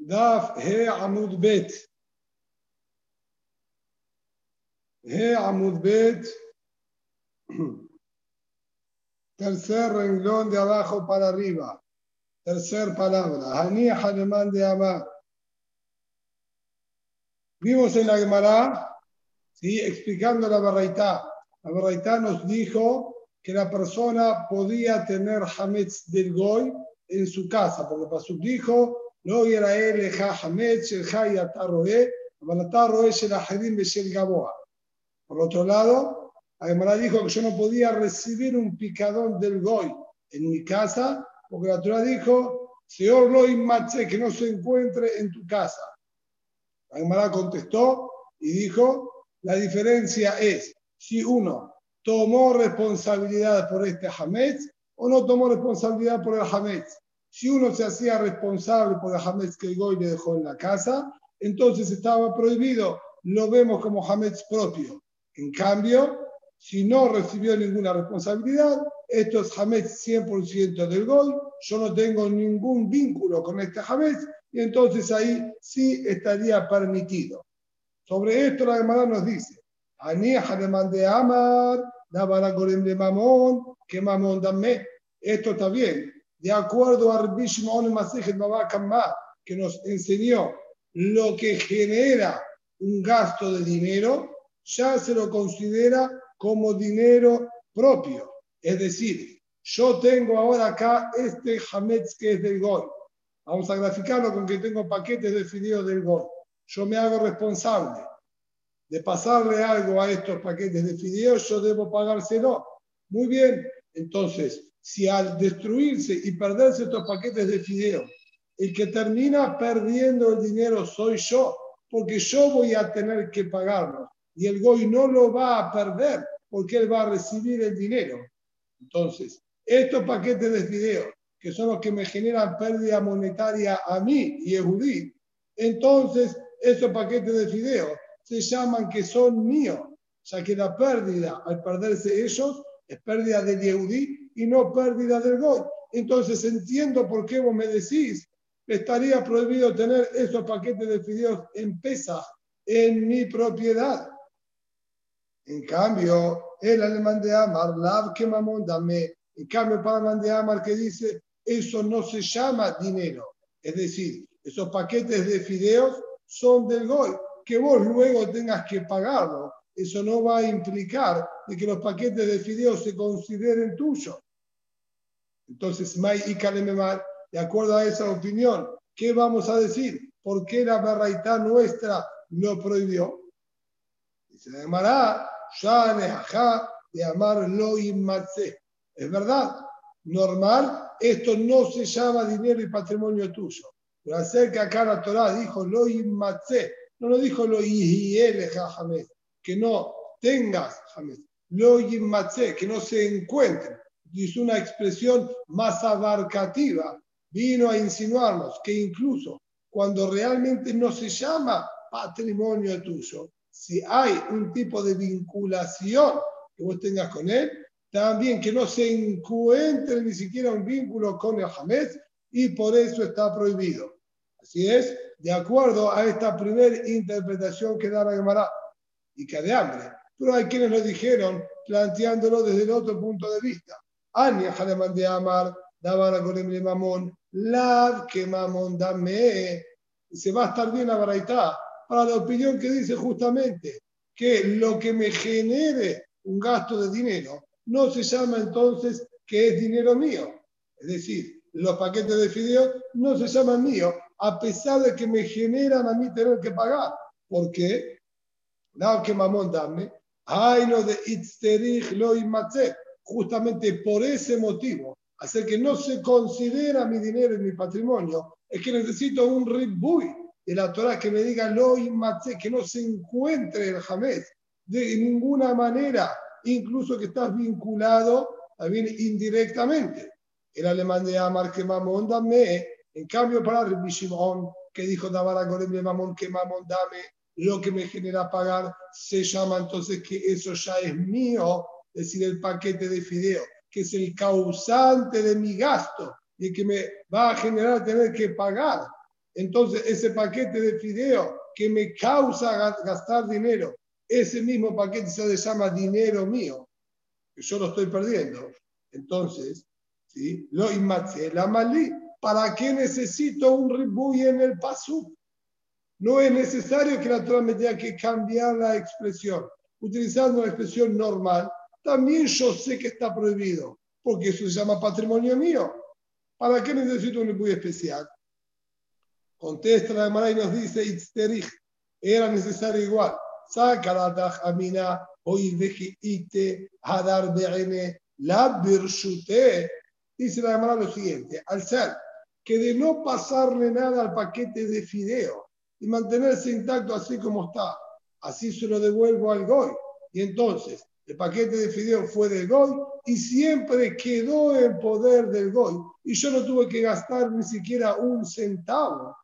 Daf He Amud Bet. He Amud Bet. Tercer renglón de abajo para arriba. Tercer palabra. Hani Haneman de Amar. Vimos en la Gemara, ¿sí? explicando la Barraitá. La Barraitá nos dijo que la persona podía tener Hametz del Goy en su casa, porque Pasuk dijo, no era él, Hametz, el Hayataroe, Balataroe, el Ahedim, el Gaboa. Por otro lado, la dijo que yo no podía recibir un picadón del Goy en mi casa, porque la Torah dijo, Señor Loy Matze, que no se encuentre en tu casa. Gemara contestó y dijo, la diferencia es si uno tomó responsabilidad por este Hametz o no tomó responsabilidad por el Hametz. Si uno se hacía responsable por el Hametz que Goy le dejó en la casa, entonces estaba prohibido, lo vemos como Hametz propio. En cambio, si no recibió ninguna responsabilidad, esto es Hametz 100% del Goy, yo no tengo ningún vínculo con este Hametz, y entonces ahí sí estaría permitido. Sobre esto la Gemara nos dice, de Amar, de Mamón, que Mamón dame. Esto está bien. De acuerdo a Rabbi Shimon que nos enseñó lo que genera un gasto de dinero, ya se lo considera como dinero propio. Es decir, yo tengo ahora acá este Hametz que es del Gol. Vamos a graficarlo con que tengo paquetes de fideos del Gol. Yo me hago responsable de pasarle algo a estos paquetes de fideos, yo debo pagárselo. Muy bien, entonces, si al destruirse y perderse estos paquetes de fideos, el que termina perdiendo el dinero soy yo, porque yo voy a tener que pagarlo y el Goy no lo va a perder porque él va a recibir el dinero. Entonces, estos paquetes de fideos, que son los que me generan pérdida monetaria a mí y a Judí, entonces esos paquetes de fideos se llaman que son míos, ya que la pérdida al perderse ellos es pérdida del Yehudí y no pérdida del Goy. Entonces entiendo por qué vos me decís estaría prohibido tener esos paquetes de fideos en pesa en mi propiedad. En cambio, el alemán de Amar, Lav que mamón dame, en cambio para el de Amar que dice, eso no se llama dinero. Es decir, esos paquetes de fideos son del Goy que vos luego tengas que pagarlo. Eso no va a implicar de que los paquetes de fideos se consideren tuyos. Entonces, May y Kalememar, de acuerdo a esa opinión, ¿qué vamos a decir? ¿Por qué la barraita nuestra lo prohibió? Dice llamará de amar lo Es verdad, normal, esto no se llama dinero y patrimonio tuyo. Pero acerca acá la Torah dijo lo no lo dijo lo que no tengas lo que no se encuentre. Es una expresión más abarcativa. Vino a insinuarnos que incluso cuando realmente no se llama patrimonio tuyo, si hay un tipo de vinculación que vos tengas con él, también que no se encuentre ni siquiera un vínculo con el Hamed y por eso está prohibido. Así es, de acuerdo a esta primera interpretación que da la Gemara y que de hambre. Pero hay quienes lo dijeron planteándolo desde el otro punto de vista. Ania Jaleman de Amar, daba la de Mamón, Lav que Mamón dame. Se va a estar bien la baraita para la opinión que dice justamente que lo que me genere un gasto de dinero no se llama entonces que es dinero mío. Es decir, los paquetes de fideos no se llaman míos, a pesar de que me generan a mí tener que pagar. ¿Por qué? Nada que mamón dame. Ay, no de itzterich lo Justamente por ese motivo, hacer que no se considera mi dinero y mi patrimonio, es que necesito un ribui de la Torah que me diga lo inmatze, que no se encuentre el jamés de ninguna manera, incluso que estás vinculado también indirectamente. El alemán de Amar que mamón dame en cambio, para Rabbi Shimon, que dijo Davara Gorem Mamón, que Mamón dame lo que me genera pagar, se llama entonces que eso ya es mío, es decir, el paquete de fideo, que es el causante de mi gasto y que me va a generar tener que pagar entonces ese paquete de fideo que me causa gastar dinero, ese mismo paquete se llama dinero mío, que yo lo estoy perdiendo. Entonces, ¿sí? lo la malí, ¿para qué necesito un ribuy en el paso? No es necesario que la Torah me tenga que cambiar la expresión. Utilizando la expresión normal, también yo sé que está prohibido, porque eso se llama patrimonio mío. ¿Para qué necesito un ribuy especial? Contesta la hermana y nos dice, era necesario igual. Saca la tajamina, hoy ite, hadar la birshute. Dice la hermana lo siguiente, al ser que de no pasarle nada al paquete de fideo y mantenerse intacto así como está, así se lo devuelvo al goy. Y entonces, el paquete de fideo fue del goy y siempre quedó en poder del goy. Y yo no tuve que gastar ni siquiera un centavo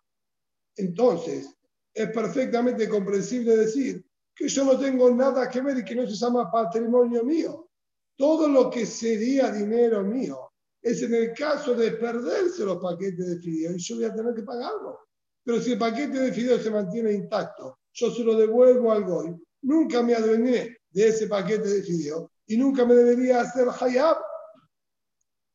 entonces, es perfectamente comprensible decir que yo no tengo nada que ver y que no se llama patrimonio mío. Todo lo que sería dinero mío es en el caso de perderse los paquetes de fideo y yo voy a tener que pagarlo. Pero si el paquete de fideo se mantiene intacto, yo se lo devuelvo al GOI, nunca me adueñé de ese paquete de fideo y nunca me debería hacer hayab.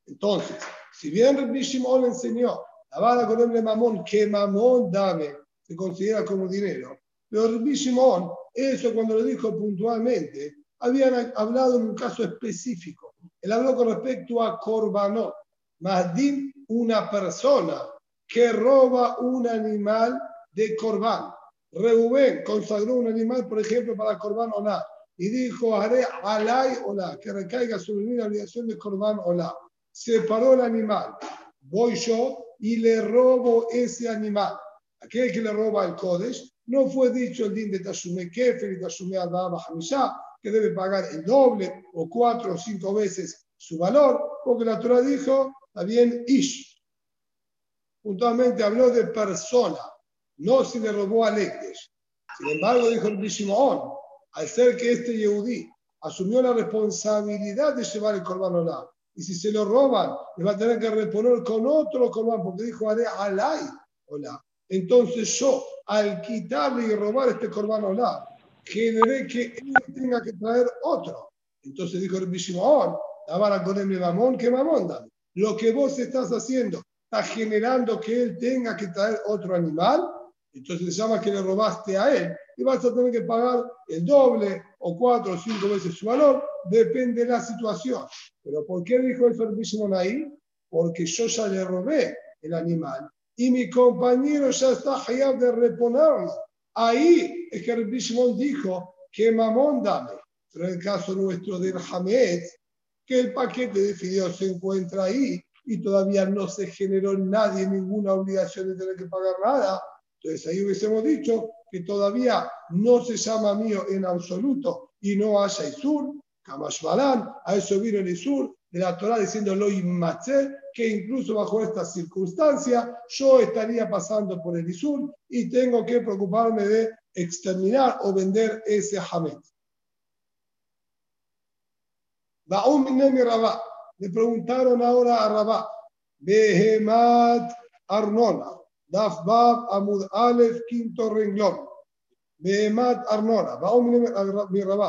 Entonces, si bien Rabbi Shimon enseñó la vara con el mamón, que mamón dame, se considera como dinero. Pero Rabbi Shimon, eso cuando lo dijo puntualmente, habían hablado en un caso específico. Él habló con respecto a Corbanot, Mahdim, una persona que roba un animal de Corban. Reubén consagró un animal, por ejemplo, para Corban Olá, y dijo, haré alay Olá, que recaiga sobre mí la obligación de Corban Olá. Separó el animal. Voy yo y le robo ese animal. Aquel que le roba el Kodesh, no fue dicho el din de Tashume Kefer y Tashume Hamishá, que debe pagar el doble o cuatro o cinco veces su valor, porque la Torah dijo, bien, Ish. Puntualmente habló de persona, no si le robó a Lekdesh. Sin embargo, dijo el Bishimon, al ser que este Yehudí asumió la responsabilidad de llevar el Korban Olam y si se lo roban, le va a tener que reponer con otro corban, porque dijo haré alay, hola. Entonces yo, al quitarle y robar este corban hola, generé que él tenga que traer otro. Entonces dijo el Bishimon, la vara con el mamón, que mamón Lo que vos estás haciendo está generando que él tenga que traer otro animal, entonces se llama que le robaste a él y vas a tener que pagar el doble o cuatro o cinco veces su valor, depende de la situación. Pero ¿por qué dijo el Ferbishimon ahí? Porque yo ya le robé el animal y mi compañero ya está hayab de reponerlo. Ahí es que el dijo que mamón dame. Pero en el caso nuestro del Hamed, que el paquete de fideos se encuentra ahí y todavía no se generó nadie ninguna obligación de tener que pagar nada. Entonces ahí hubiésemos dicho que todavía no se llama mío en absoluto y no haya Isur, Kamashbalan, a eso vino el Isur de la Torah diciendo lo que incluso bajo esta circunstancia yo estaría pasando por el Isur y tengo que preocuparme de exterminar o vender ese Hamed. Le preguntaron ahora a Rabá, Behemat Arnona, Dafbab Amud Alef, quinto renglón. Behemat Arnona,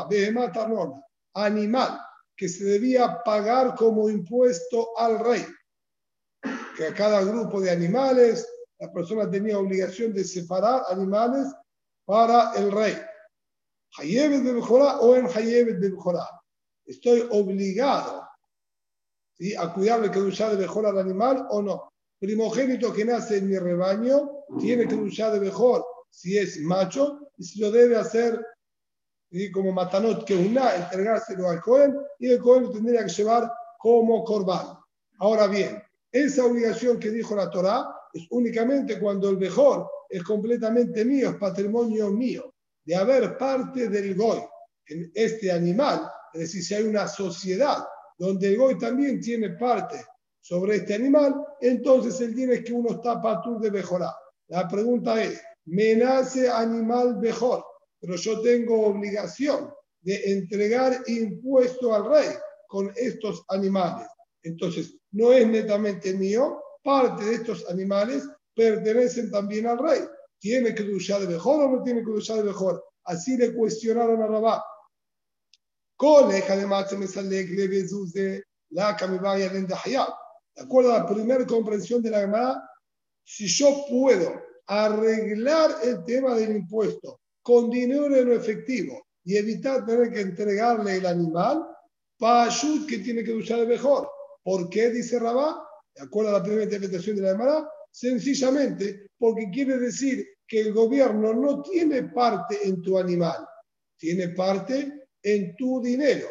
Behemat Arnona animal que se debía pagar como impuesto al rey. Que a cada grupo de animales la persona tenía obligación de separar animales para el rey. Hayebet de o en Hayebet de Estoy obligado a cuidarle que usar de mejor al animal o no. Primogénito que nace en mi rebaño tiene usar de mejor si es macho y si lo debe hacer y como Matanot que una, entregárselo al Cohen y el Cohen lo tendría que llevar como Corban. Ahora bien, esa obligación que dijo la Torá es únicamente cuando el mejor es completamente mío, es patrimonio mío, de haber parte del Goy en este animal, es decir, si hay una sociedad donde el Goy también tiene parte sobre este animal, entonces el día es que uno está patur de mejorar. La pregunta es, ¿me nace animal mejor? pero yo tengo obligación de entregar impuesto al rey con estos animales. Entonces, no es netamente mío, parte de estos animales pertenecen también al rey. ¿Tiene que duchar de mejor o no tiene que duchar de mejor? Así le cuestionaron a Rabá. Coleja de me sale la de acuerdo a la primera comprensión de la Gemara, si yo puedo arreglar el tema del impuesto con dinero en efectivo y evitar tener que entregarle el animal, para que tiene que usar el mejor. ¿Por qué? Dice Rabá, de acuerdo a la primera interpretación de la Gemara, sencillamente porque quiere decir que el gobierno no tiene parte en tu animal, tiene parte en tu dinero.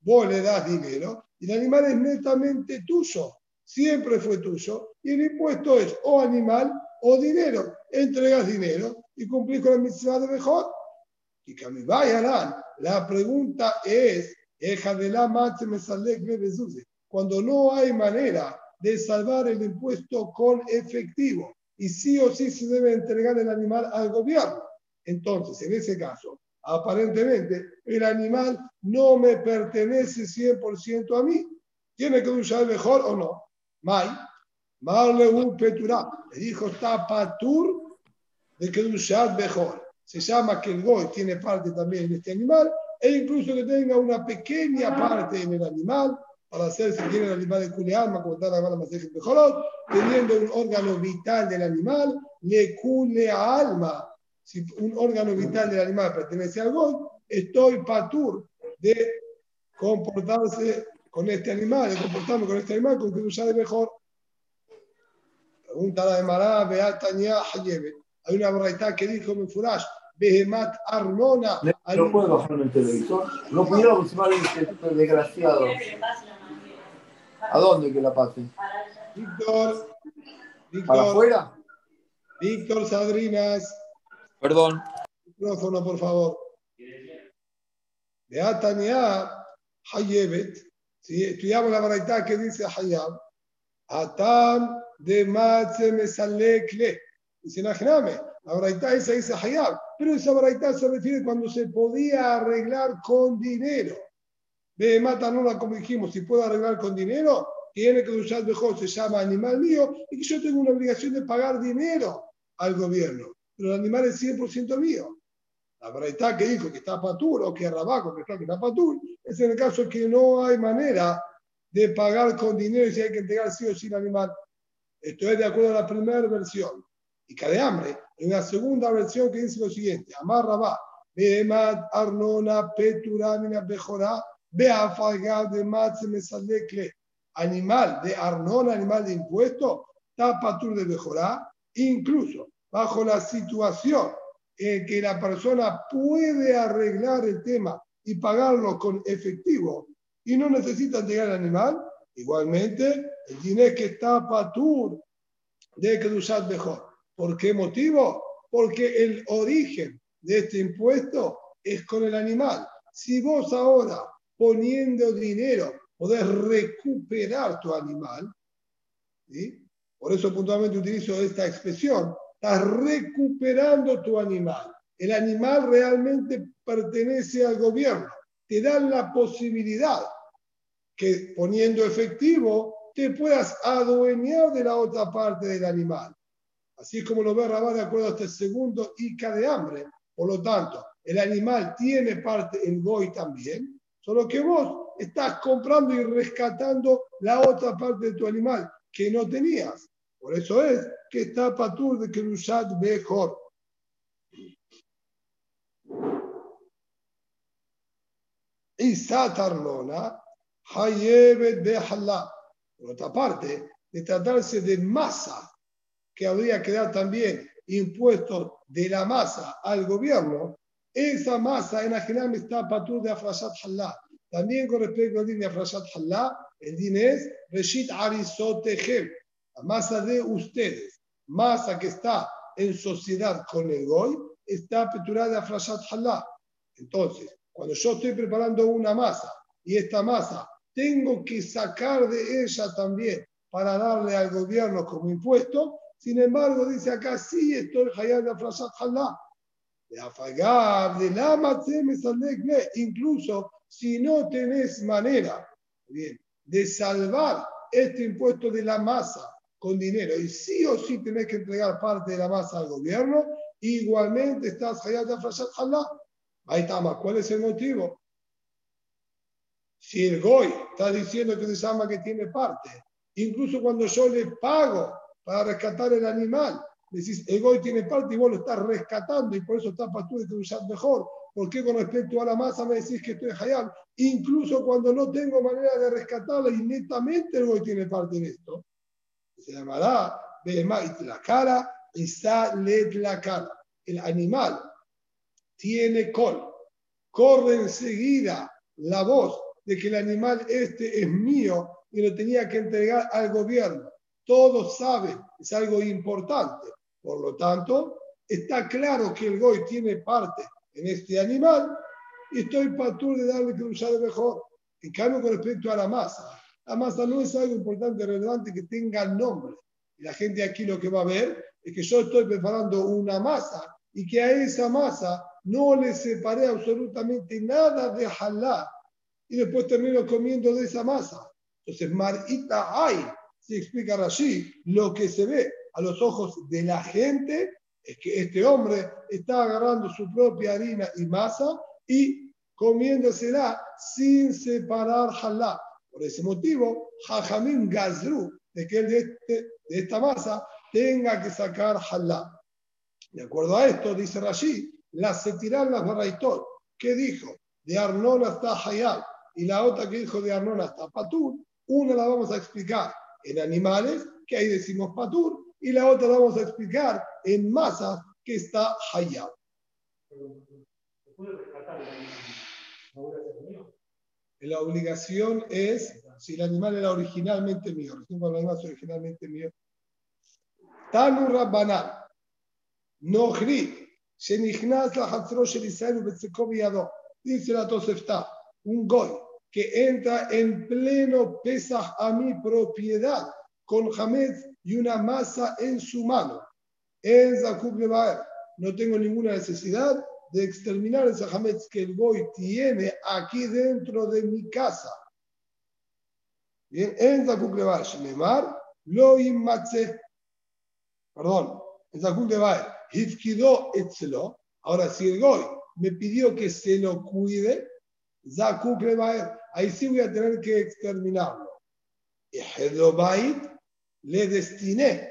Vos le das dinero y el animal es netamente tuyo, siempre fue tuyo, y el impuesto es o animal o dinero. Entregas dinero y cumplís con la misión de mejor. Y que a mí la pregunta es, cuando no hay manera de salvar el impuesto con efectivo y sí o sí se debe entregar el animal al gobierno. Entonces, en ese caso, aparentemente el animal no me pertenece 100% a mí. ¿Tiene que usar mejor o no? Mai, un Peturá, le dijo Tapatur de que usar mejor. Se llama que el Goy tiene parte también en este animal e incluso que tenga una pequeña parte en el animal para hacer si tiene el animal de culealma, como está la mala de mejorot, teniendo un órgano vital del animal, le cule alma. Si un órgano vital del animal pertenece al Goy, estoy patur de comportarse con este animal, de comportarme con este animal, con que usar mejor. Pregunta la de Mará, Beataña Hayebe. Hay una braita que dijo Mefurash, Behemat Arnona. No puedo bajarme el televisor. No pudiera aproximar este desgraciado. ¿A dónde que la pase? Víctor. Víctor. ¿Para afuera? Víctor Sadrinas. Perdón. Micrófono, por favor. Beataña Hayebet. Si estudiamos la variedad que dice Hayab, Atam de Matze Mesalekle. Dice Najname, la variedad esa dice Hayab, pero esa variedad se refiere cuando se podía arreglar con dinero. De Matanona, como dijimos, si puedo arreglar con dinero, tiene que usar mejor, se llama animal mío, y que yo tengo una obligación de pagar dinero al gobierno. Pero el animal es 100% mío. La verdad que dijo que está patur o que rabaco que está que está patur, es en el caso que no hay manera de pagar con dinero si hay que entregar sí o sí el animal. Esto es de acuerdo a la primera versión. Y cae hambre. En la segunda versión que dice lo siguiente: Amar Rabá, Behemat Arnona Peturamina Bejorá, Beafagad de Matze Mesalekle. Animal de Arnona, animal de impuesto, está patur de Bejorá, incluso bajo la situación en que la persona puede arreglar el tema y pagarlo con efectivo y no necesita entregar al animal, igualmente el dinero que está patur de usar mejor. ¿Por qué motivo? Porque el origen de este impuesto es con el animal. Si vos ahora poniendo dinero podés recuperar tu animal, por eso puntualmente utilizo esta expresión, estás recuperando tu animal. El animal realmente pertenece al gobierno. Te dan la posibilidad que poniendo efectivo te puedas adueñar de la otra parte del animal. Así es como lo ve Rabá de acuerdo a este segundo Ica de hambre. Por lo tanto, el animal tiene parte en Goy también, solo que vos estás comprando y rescatando la otra parte de tu animal que no tenías. Por eso es que está patur de Kerushat mejor. Y Satarnona, Hayebet Behalá. Por otra parte, de tratarse de masa, que habría que dar también impuestos de la masa al gobierno, esa masa en Ajinam está patur de Afrashat Halá. También con respecto al din de Afrashat Halá, el din es Reshit Arisotejem, la masa de ustedes masa que está en sociedad con el Goy, está peturada a Frashat Halá. Entonces, cuando yo estoy preparando una masa y esta masa tengo que sacar de ella también para darle al gobierno como impuesto, sin embargo, dice acá, sí estoy hayat de Frashat Halá. De afagar, de la incluso si no tenés manera bien, de salvar este impuesto de la masa con dinero y sí o sí tenés que entregar parte de la masa al gobierno, igualmente estás hayat afrashat halá. Ahí está más. ¿Cuál es el motivo? Si el goy está diciendo que se llama que tiene parte, incluso cuando yo le pago para rescatar el animal, decís, el goy tiene parte y vos lo estás rescatando y por eso está para tú de mejor. ¿Por qué con respecto a la masa me decís que estoy hayal? Incluso cuando no tengo manera de rescatarla y netamente el goy tiene parte en esto. Se llamará la cara y sale la cara. El animal tiene col. Corre enseguida la voz de que el animal este es mío y lo tenía que entregar al gobierno. Todos saben, es algo importante. Por lo tanto, está claro que el goy tiene parte en este animal y estoy patur de darle de mejor. En cambio, con respecto a la masa, masa no es algo importante, relevante que tenga nombre. La gente aquí lo que va a ver es que yo estoy preparando una masa y que a esa masa no le separé absolutamente nada de halá y después termino comiendo de esa masa. Entonces, marita hay, se explica así, lo que se ve a los ojos de la gente es que este hombre está agarrando su propia harina y masa y comiéndosela sin separar halá. Por ese motivo, Jajamín Gazru, de que él de, este, de esta masa tenga que sacar halá. De acuerdo a esto, dice Rashi, las se tiran las barraitot. ¿Qué dijo? De Arnón hasta Hayal y la otra que dijo de Arnón hasta Patur, una la vamos a explicar en animales, que ahí decimos Patur, y la otra la vamos a explicar en masas, que está Hayab. La obligación es, si el animal era originalmente mío, recién cuando el animal es originalmente mío, Tanu Shenichnas la Hatzro Shel Israel dice la Tosefta, un goy que entra en pleno Pesach a mi propiedad con Hametz y una masa en su mano. En Zakub no tengo ninguna necesidad de exterminar ese Hametz que el Goy tiene aquí dentro de mi casa. Bien, en Zakub Levar, lo inmatze. Perdón, en Zakub Levar, Hifkido etzelo. Ahora, si el Goy me pidió que se lo cuide, Zakuk ahí sí voy a tener que exterminarlo. Y Hedobait le destiné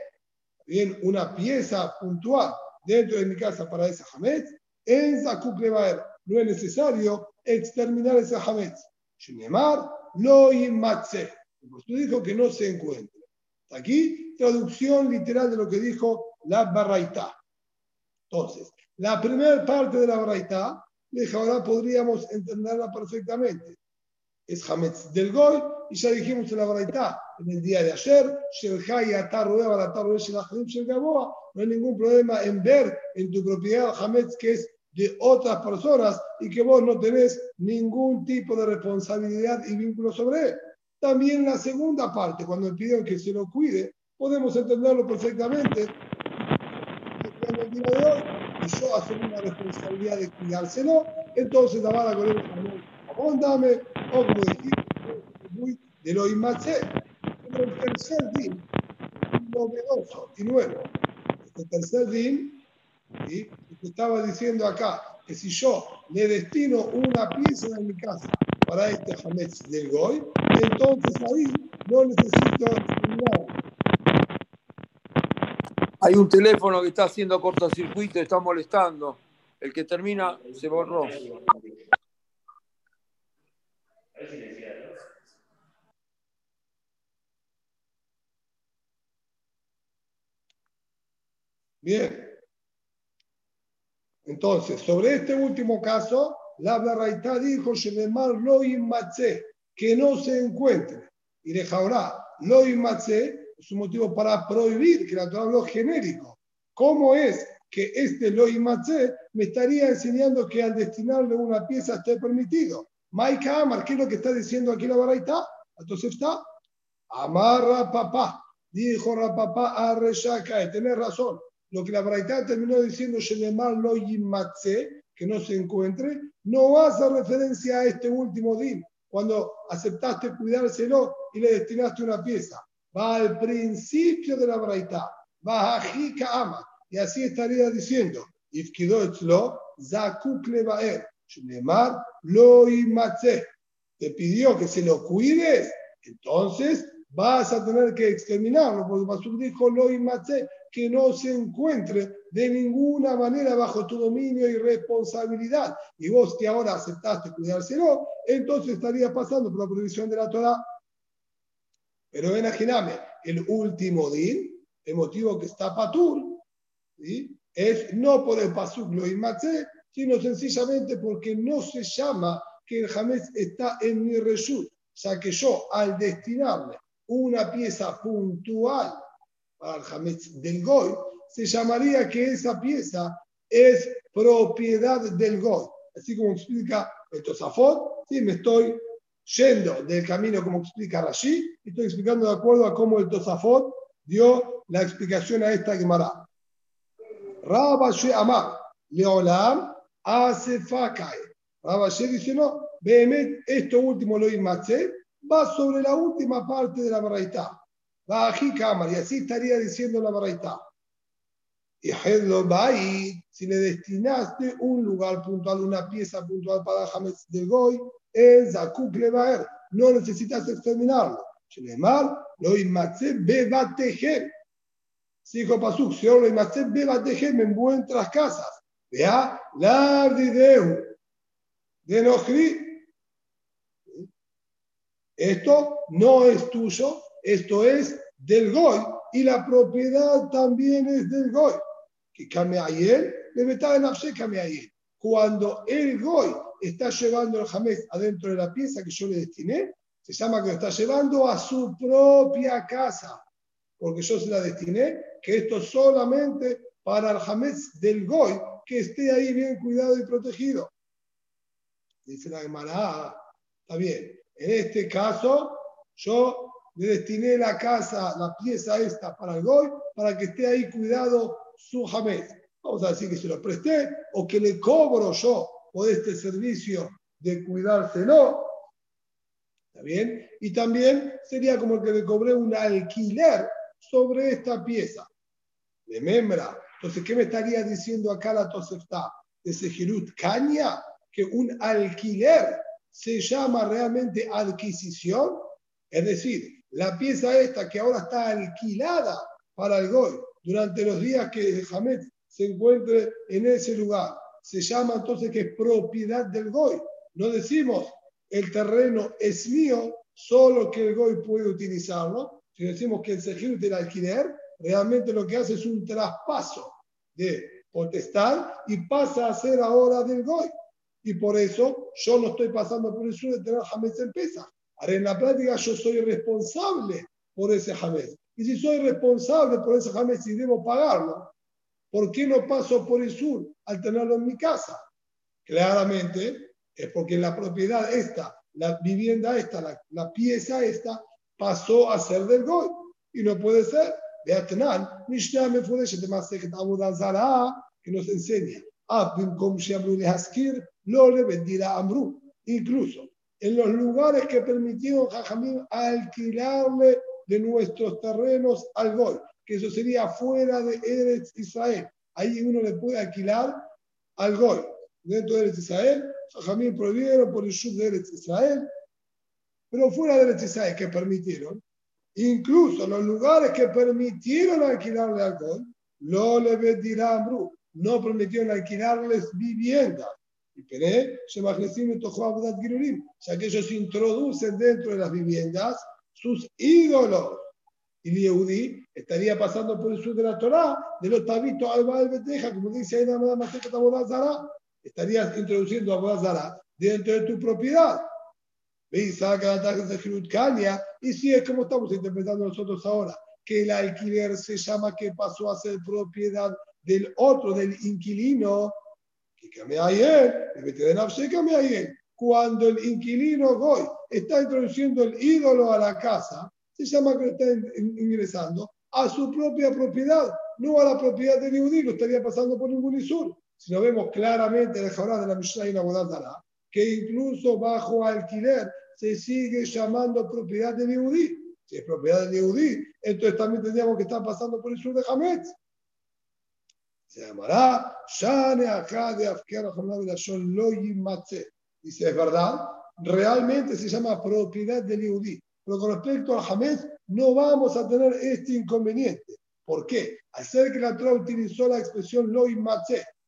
bien una pieza puntual dentro de mi casa para ese Hametz. En Zakuk no es necesario exterminar ese Hametz. Shinemar lo inmatze. Por eso dijo que no se encuentra. Aquí, traducción literal de lo que dijo la Barraita. Entonces, la primera parte de la Barraita ahora podríamos entenderla perfectamente. Es Hametz del Goy, y ya dijimos en la Baraita, en el día de ayer, no hay ningún problema en ver en tu propiedad Hametz que es de otras personas y que vos no tenés ningún tipo de responsabilidad y vínculo sobre él. También la segunda parte, cuando me piden que se lo cuide, podemos entenderlo perfectamente. En el día y yo asumo una responsabilidad de cuidárselo, entonces la vara con él, dame, o como dijiste, de lo inmacé. Pero el tercer din, novedoso y nuevo, este tercer din, ¿sí? Estaba diciendo acá, que si yo le destino una pieza de mi casa para este Hametz del Goy, entonces ahí no necesito nada hay un teléfono que está haciendo cortocircuito está molestando. El que termina se borró. Bien. Entonces, sobre este último caso, la Barraita dijo, lo que no se encuentre. Y de Jaurá, lo es un motivo para prohibir que la Torah habló genérico. ¿Cómo es que este Loimatze me estaría enseñando que al destinarle una pieza esté permitido? Maika Amar, ¿qué es lo que está diciendo aquí la Baraita? Entonces está, amarra papá, dijo Rapapá a Reshaka, tenés razón. Lo que la Baraita terminó diciendo, Shelemar Loimatze, que no se encuentre, no hace referencia a este último din, cuando aceptaste cuidárselo y le destinaste una pieza. va al principio de la braita, va a Jika Ama, y así estaría diciendo, Ifkido Zakuk Levaer, Shemar Lo te pidió que se lo cuides, entonces vas a tener que exterminarlo, porque Pasuk dijo Lo que no se encuentre de ninguna manera bajo tu dominio y responsabilidad. Y vos que ahora aceptaste cuidárselo, entonces estaría pasando por la prohibición de la Torah. Pero imagíname, el último din, el motivo que está patur, es no por el pasuk lo inmatzé, sino sencillamente porque no se llama que el jamés está en mi reshut. Sea que yo, al destinarle una pieza puntual para el jamés del goy, se llamaría que esa pieza es propiedad del goy. Así como explica el Tosafot, ¿sí? me estoy yendo del camino como explica Rashi, estoy explicando de acuerdo a cómo el Tosafot dio la explicación a esta Gemara. Rabashe Amar, Leolam, Asefakai. Rabashe dice, no, esto último lo Matze, va sobre la última parte de la Baraita. Va a y así estaría diciendo la Baraita. Y si le destinaste un lugar puntual, una pieza puntual para James de Goy, es Zakuk Levaer. No necesitas exterminarlo. Shenemar, lo inmatze bebatejem. Si dijo Pasuk, si lo inmatze bebatejem en vuestras casas. Vea, la de de Esto no es tuyo, esto es del Goy y la propiedad también es del Goy. Que él le Cuando el Goy está llevando el jamés adentro de la pieza que yo le destiné, se llama que lo está llevando a su propia casa, porque yo se la destiné, que esto solamente para el jamés del Goy, que esté ahí bien cuidado y protegido. Dice la Gemara, está bien, en este caso yo le destiné la casa, la pieza esta para el Goy, para que esté ahí cuidado su jamés. Vamos a decir que se lo presté o que le cobro yo por este servicio de cuidárselo. ¿Está bien? Y también sería como que le cobré un alquiler sobre esta pieza. De membra. Entonces, ¿qué me estaría diciendo acá la Tosefta? De Sejirut Caña, que un alquiler se llama realmente adquisición. Es decir, la pieza esta que ahora está alquilada para el Goy, durante los días que Hamed se encuentre en ese lugar. Se llama entonces que es propiedad del Goy. No decimos el terreno es mío, solo que el Goy puede utilizarlo. Si decimos que el Sejir del alquiler, realmente lo que hace es un traspaso de potestad y pasa a ser ahora del Goy. Y por eso yo no estoy pasando por el sur de tener Hamed en pesa. Ahora en la práctica yo soy responsable por ese Hamed. Y si soy responsable por ese jamés y debo pagarlo, ¿por qué no paso por el sur al tenerlo en mi casa? Claramente es porque la propiedad esta, la vivienda esta, la, pieza esta, pasó a ser del Goy. Y no puede ser. Beatnan, Mishnah me fue de Zara, que nos enseña. Lo vendirá Amru. Incluso en los lugares que permitieron Jajamín alquilarle de nuestros terrenos al gol, que eso sería fuera de Eretz Israel. Ahí uno le puede alquilar al gol. Dentro de Eretz Israel, Jamín prohibieron por el sur de Eretz Israel, pero fuera de Eretz Israel, que permitieron, incluso los lugares que permitieron alquilarle al gol, no le dirán no permitieron alquilarles viviendas. Y Pene, se ya que ellos introducen dentro de las viviendas sus ídolos. Y Yehudi estaría pasando por el sur de la Torah, de los tabitos al Beteja, como dice ahí Zara, estarías introduciendo a Zara dentro de tu propiedad. Y si es como estamos interpretando nosotros ahora, que el alquiler se llama que pasó a ser propiedad del otro, del inquilino, que cambia ayer, cuando el inquilino Goy está introduciendo el ídolo a la casa, se llama que está ingresando a su propia propiedad, no a la propiedad del Yehudi, no estaría pasando por ningún Isur. Si lo vemos claramente en el Jabal de la Mishnah y la que incluso bajo alquiler se sigue llamando propiedad del Yehudi. Si es propiedad del Yehudi, entonces también tendríamos que estar pasando por el sur de Hametz. Se llamará Shane de Afkar Dice, es verdad, realmente se llama propiedad del Yehudi. Pero con respecto al Hametz, no vamos a tener este inconveniente. ¿Por qué? Al ser que la Torah utilizó la expresión lo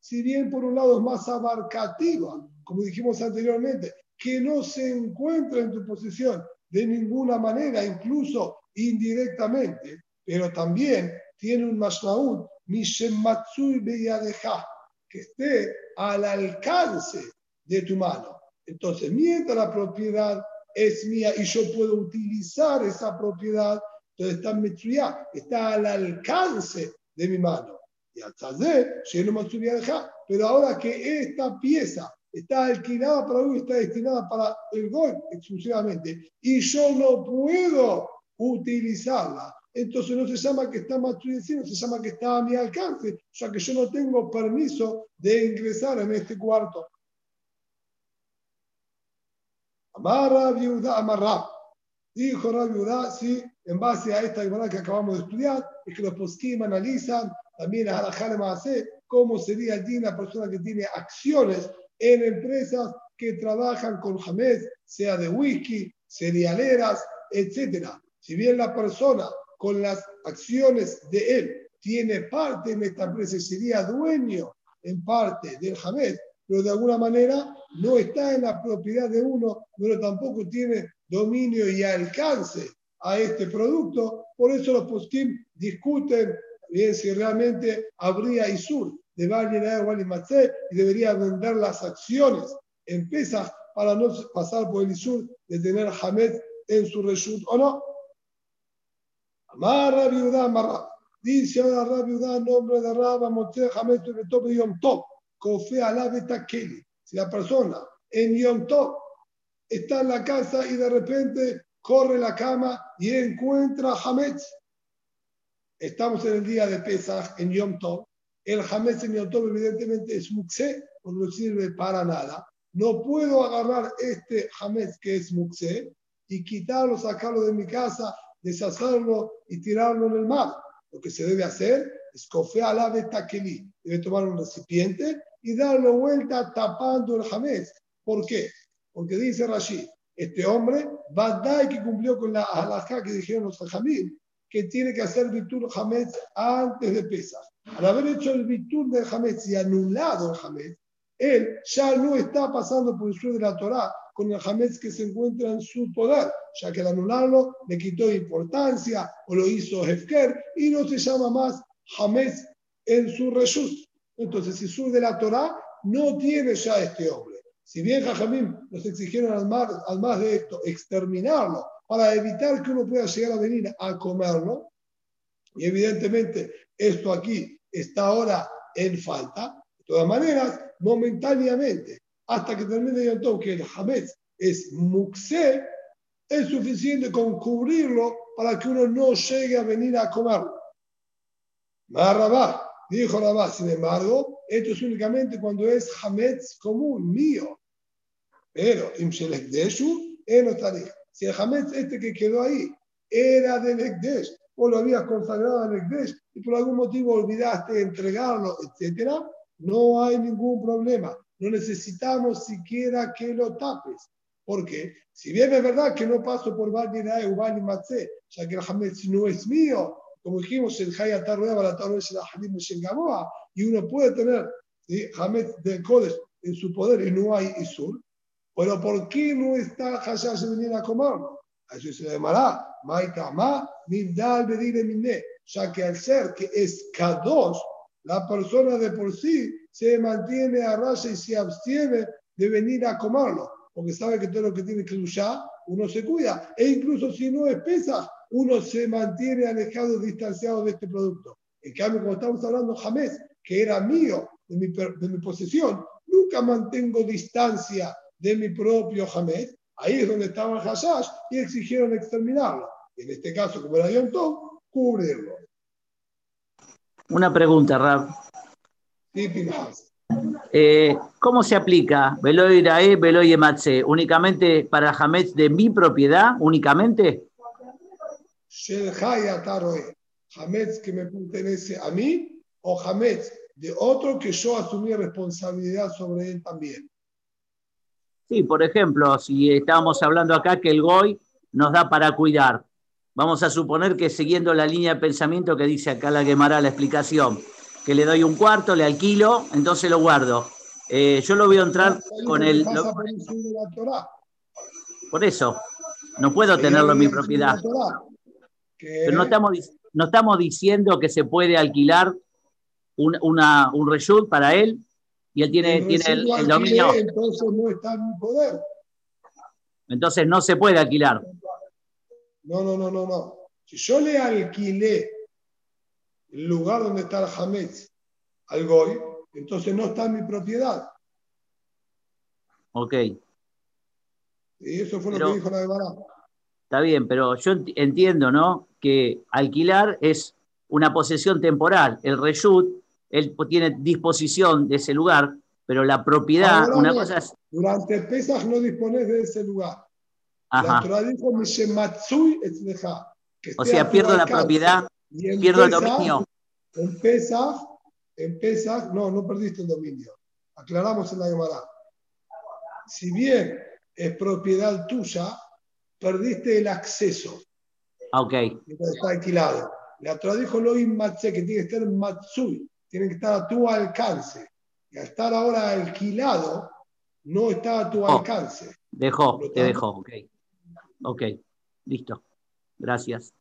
si bien por un lado es más abarcativa, como dijimos anteriormente, que no se encuentra en tu posición de ninguna manera, incluso indirectamente, pero también tiene un mashnaut, mishematsui beyadeja, que esté al alcance de tu mano. Entonces, mientras la propiedad es mía y yo puedo utilizar esa propiedad, entonces está metsuya, está al alcance de mi mano. Y al pero ahora que esta pieza está alquilada para uno, está destinada para el gol exclusivamente, y yo no puedo utilizarla, entonces no se llama que está sino se llama que está a mi alcance, sea que yo no tengo permiso de ingresar en este cuarto. Amarra, viuda, amarra. Dijo la viuda, sí, en base a esta igualdad que acabamos de estudiar, es que los poskim analizan también a la hacer cómo sería el una persona que tiene acciones en empresas que trabajan con jamés, sea de whisky, cerealeras, etc. Si bien la persona con las acciones de él tiene parte en esta empresa y sería dueño en parte del jamés, pero de alguna manera no está en la propiedad de uno, pero tampoco tiene dominio y alcance a este producto. Por eso los postim discuten bien si realmente habría Isur de Valle de Matzé y debería vender las acciones en pesas para no pasar por el Isur de tener Hamed en su reshut o no. Amarra viuda, amarra. Dice ahora Rabbi viuda, nombre de Rabba, Motzé, Hamed, Top y Yom Top. Kofe alabeta Keli. Si la persona en Yom Top está en la casa y de repente corre la cama y encuentra Hamed Estamos en el día de Pesach, en Yom Tov. El Hametz en Yom Tov, evidentemente, es muxe, porque no sirve para nada. No puedo agarrar este Hametz que es muxe y quitarlo, sacarlo de mi casa, deshacerlo y tirarlo en el mar. Lo que se debe hacer es cofear la de taquelí. Debe tomar un recipiente y darlo vuelta tapando el Hametz. ¿Por qué? Porque dice Rashid, este hombre, Badai que cumplió con la halajá que dijeron los Jamil, que tiene que hacer Bitur Hametz antes de pesar. Al haber hecho el Bitur del Hametz y anulado el Hametz, él ya no está pasando por el sur de la Torah con el Hametz que se encuentra en su poder, ya que al anularlo le quitó importancia o lo hizo Hefker y no se llama más Hametz en su reshus. Entonces, el sur de la Torah no tiene ya este hombre. Si bien Jajamim nos exigieron al más, al más de esto exterminarlo para evitar que uno pueda llegar a venir a comerlo. Y evidentemente esto aquí está ahora en falta. De todas maneras, momentáneamente, hasta que termine Yom que el Hametz es muxe, es suficiente con cubrirlo para que uno no llegue a venir a comerlo. Marrabá, dijo Rabá, sin embargo, esto es únicamente cuando es Hametz común, mío. Pero, Imshelek Deshu, no estaría. Si el Hametz este que quedó ahí era del Ekdesh, o lo habías consagrado al Ekdesh y por algún motivo olvidaste entregarlo, etc., no hay ningún problema. No necesitamos siquiera que lo tapes. Porque si bien es verdad que no paso por Bani o Bani Matze, ya que el Hametz no es mío, como dijimos, el Hayat Arrueba, la Torre es la Hadim Gamoa, y uno puede tener ¿sí? Hametz del Kodesh en su poder y no hay Isur, pero ¿por qué no está Hashash de venir a comerlo? Eso se llamará Maitama Mindal Bedire Minde, ya que al ser que es Kadosh, la persona de por sí se mantiene a raya y se abstiene de venir a comerlo, porque sabe que todo lo que tiene que luchar, uno se cuida. E incluso si no es pesa, uno se mantiene alejado, distanciado de este producto. En cambio, como estamos hablando Jamés, que era mío, de mi, de mi posesión, nunca mantengo distancia de mi propio Hamed, ahí es donde estaba el Hashash y exigieron exterminarlo. En este caso, como era Yom Tov, cubrirlo. Una pregunta, Rab. Eh, ¿Cómo se aplica Veloy Rae, Veloy Matze? ¿Únicamente para Hamed de mi propiedad? ¿Únicamente? Hametz que me pertenece a mí o Hametz de otro que yo asumí responsabilidad sobre él también. Sí, por ejemplo, si estábamos hablando acá que el GOI nos da para cuidar, vamos a suponer que siguiendo la línea de pensamiento que dice acá la quemará la explicación, que le doy un cuarto, le alquilo, entonces lo guardo. Eh, yo lo voy a entrar con el... por eso, no puedo tenerlo en mi propiedad. Pero no estamos, no estamos diciendo que se puede alquilar un, una, un para él y él tiene, tiene el, dominio. Entonces no está en mi poder. Entonces no se puede alquilar. No, no, no, no, no. Si yo le alquilé el lugar donde está el Hametz al Goy, entonces no está en mi propiedad. Ok. Y eso fue lo que dijo la de Bará. Está bien, pero yo entiendo, ¿no? Que alquilar es una posesión temporal. El reshut, él tiene disposición de ese lugar, pero la propiedad, una cosa es... Durante Pesach no dispones de ese lugar. Ajá. La dijo, o sea, pierdo la propiedad, pierdo el dominio. En Pesach, en Pesach, no, no perdiste el dominio. Aclaramos en la Gemara. Si bien es propiedad tuya, perdiste el acceso. Ah, ok. Está alquilado. La Torah dijo lo que tiene que estar matsui, tiene que estar a tu alcance. Y al estar ahora alquilado, no está a tu oh, alcance. Dejó, te dejó, ok. Ok, listo. Gracias.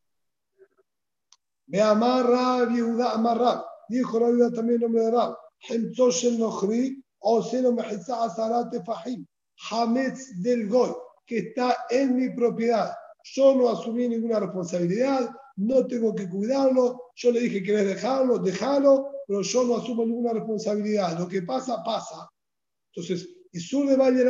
Me amarra, viuda, amarra. Dijo la viuda también nombre de Rab. el Nohri, o Seno Mehitza Azarate Fahim. Hametz del Goy que está en mi propiedad. Yo no asumí ninguna responsabilidad, no tengo que cuidarlo. Yo le dije, ¿querés dejarlo? Déjalo, pero yo no asumo ninguna responsabilidad. Lo que pasa, pasa. Entonces, y sur de Valle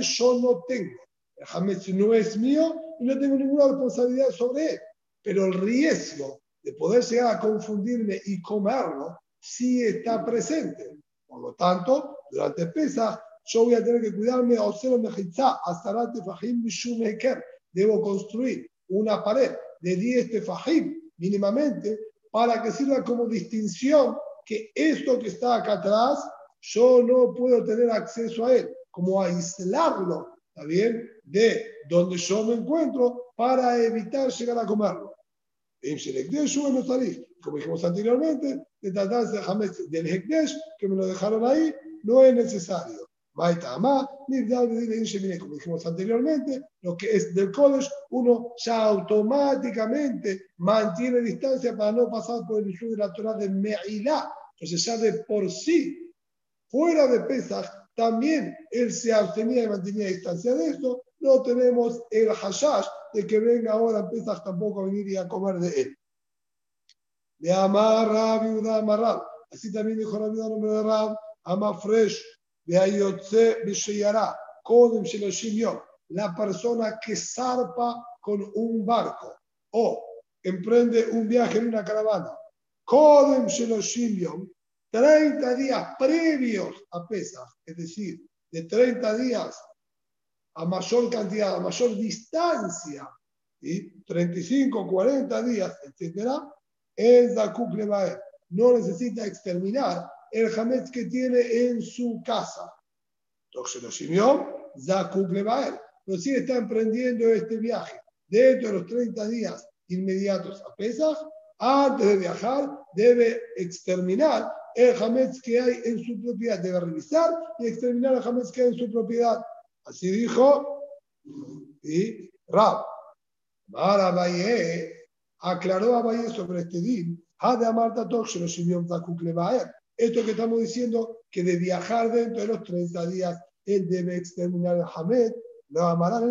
yo no tengo. El no es mío y no tengo ninguna responsabilidad sobre él. Pero el riesgo de poder llegar a confundirme y comerlo sí está presente. Por lo tanto, durante Pesach yo voy a tener que cuidarme a Oselo Mejitza, Fahim Heker. Debo construir una pared de 10 tefajim mínimamente para que sirva como distinción que esto que está acá atrás yo no puedo tener acceso a él, como aislarlo, ¿está bien? De donde yo me encuentro para evitar llegar a comerlo. Como dijimos anteriormente, de tratarse del Hekdesh, que me lo dejaron ahí, no es necesario. Como dijimos anteriormente, lo que es del college, uno ya automáticamente mantiene distancia para no pasar por el issue de la Torah de Me'ilá. Entonces ya de por sí, fuera de Pesach, también él se abstenía y mantenía distancia de esto. No tenemos el hashash de que venga ahora Pesach tampoco a venir y a comer de él. De amarra, viuda, amarra. Así también dijo la viuda nombre de Rab, ama fresh la persona que zarpa con un barco o emprende un viaje en una caravana, Kodem 30 días previos a Pesach, es decir, de 30 días a mayor cantidad, a mayor distancia, y 35, 40 días, etc., el Zakuk no necesita exterminar el Hametz que tiene en su casa. Entonces lo simió, Zakuk Levael. Pero si está emprendiendo este viaje dentro de los 30 días inmediatos a Pesach, antes de viajar, debe exterminar el Hametz que hay en su propiedad. Debe revisar y exterminar el Hametz que hay en su propiedad. Así dijo y Rab. Mara Baye aclaró a Baye sobre este din. De Amarta se. Esto que estamos diciendo, que de viajar dentro de los 30 días, él debe exterminar el Hamed, la amarán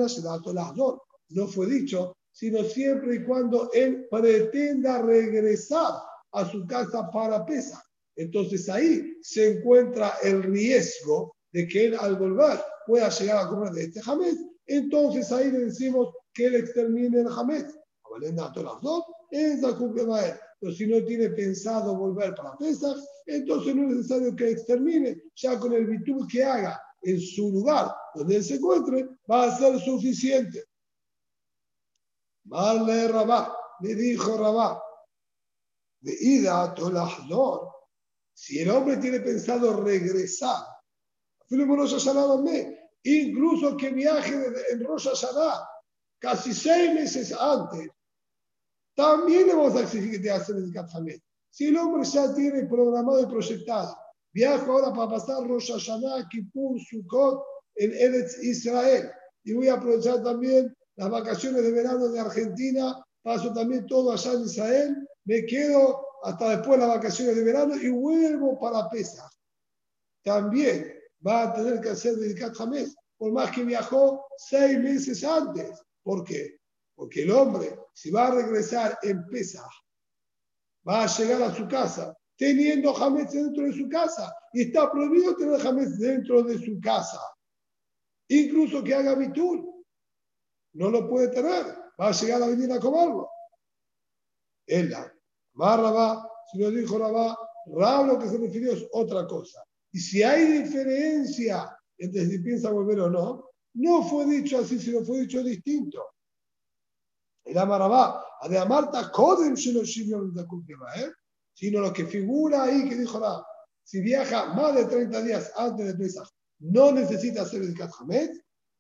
las dos. No fue dicho, sino siempre y cuando él pretenda regresar a su casa para pesar. Entonces ahí se encuentra el riesgo de que él al volver pueda llegar a comer de este Hamed. Entonces ahí le decimos que él extermine el la Pero si no tiene pensado volver para Pesach, entonces no es necesario que extermine, ya con el virtud que haga en su lugar donde él se encuentre, va a ser suficiente. Marle Rabá, le dijo Rabá, de ida a si el hombre tiene pensado regresar, incluso que viaje en Rosh Hashanah, casi seis meses antes, también le vamos a exigir te haga el Hamed. Si el hombre ya tiene programado y proyectado, viajo ahora para pasar Rosh Hashanah, Kippur, Sukkot en Eretz Israel, y voy a aprovechar también las vacaciones de verano de Argentina, paso también todo allá en Israel, me quedo hasta después de las vacaciones de verano y vuelvo para Pesach. También va a tener que hacer dedicar Hamed, por más que viajó seis meses antes. ¿Por qué? Porque el hombre, si va a regresar en Pesach, va a llegar a su casa teniendo Hamed dentro de su casa. Y está prohibido tener Hamed dentro de su casa. Incluso que haga bitul. No lo puede tener. Va a llegar a venir a comerlo. Ella, va, si lo dijo Rabá, Rab lo que se refirió es otra cosa. Y si hay diferencia entre si piensa volver o no, no fue dicho así, sino fue dicho distinto. El Amarabá, de Marta, Kodem ¿eh? sino lo que figura ahí que dijo Rab, si viaja más de 30 días antes de Pesach, no necesita hacer el Hamed,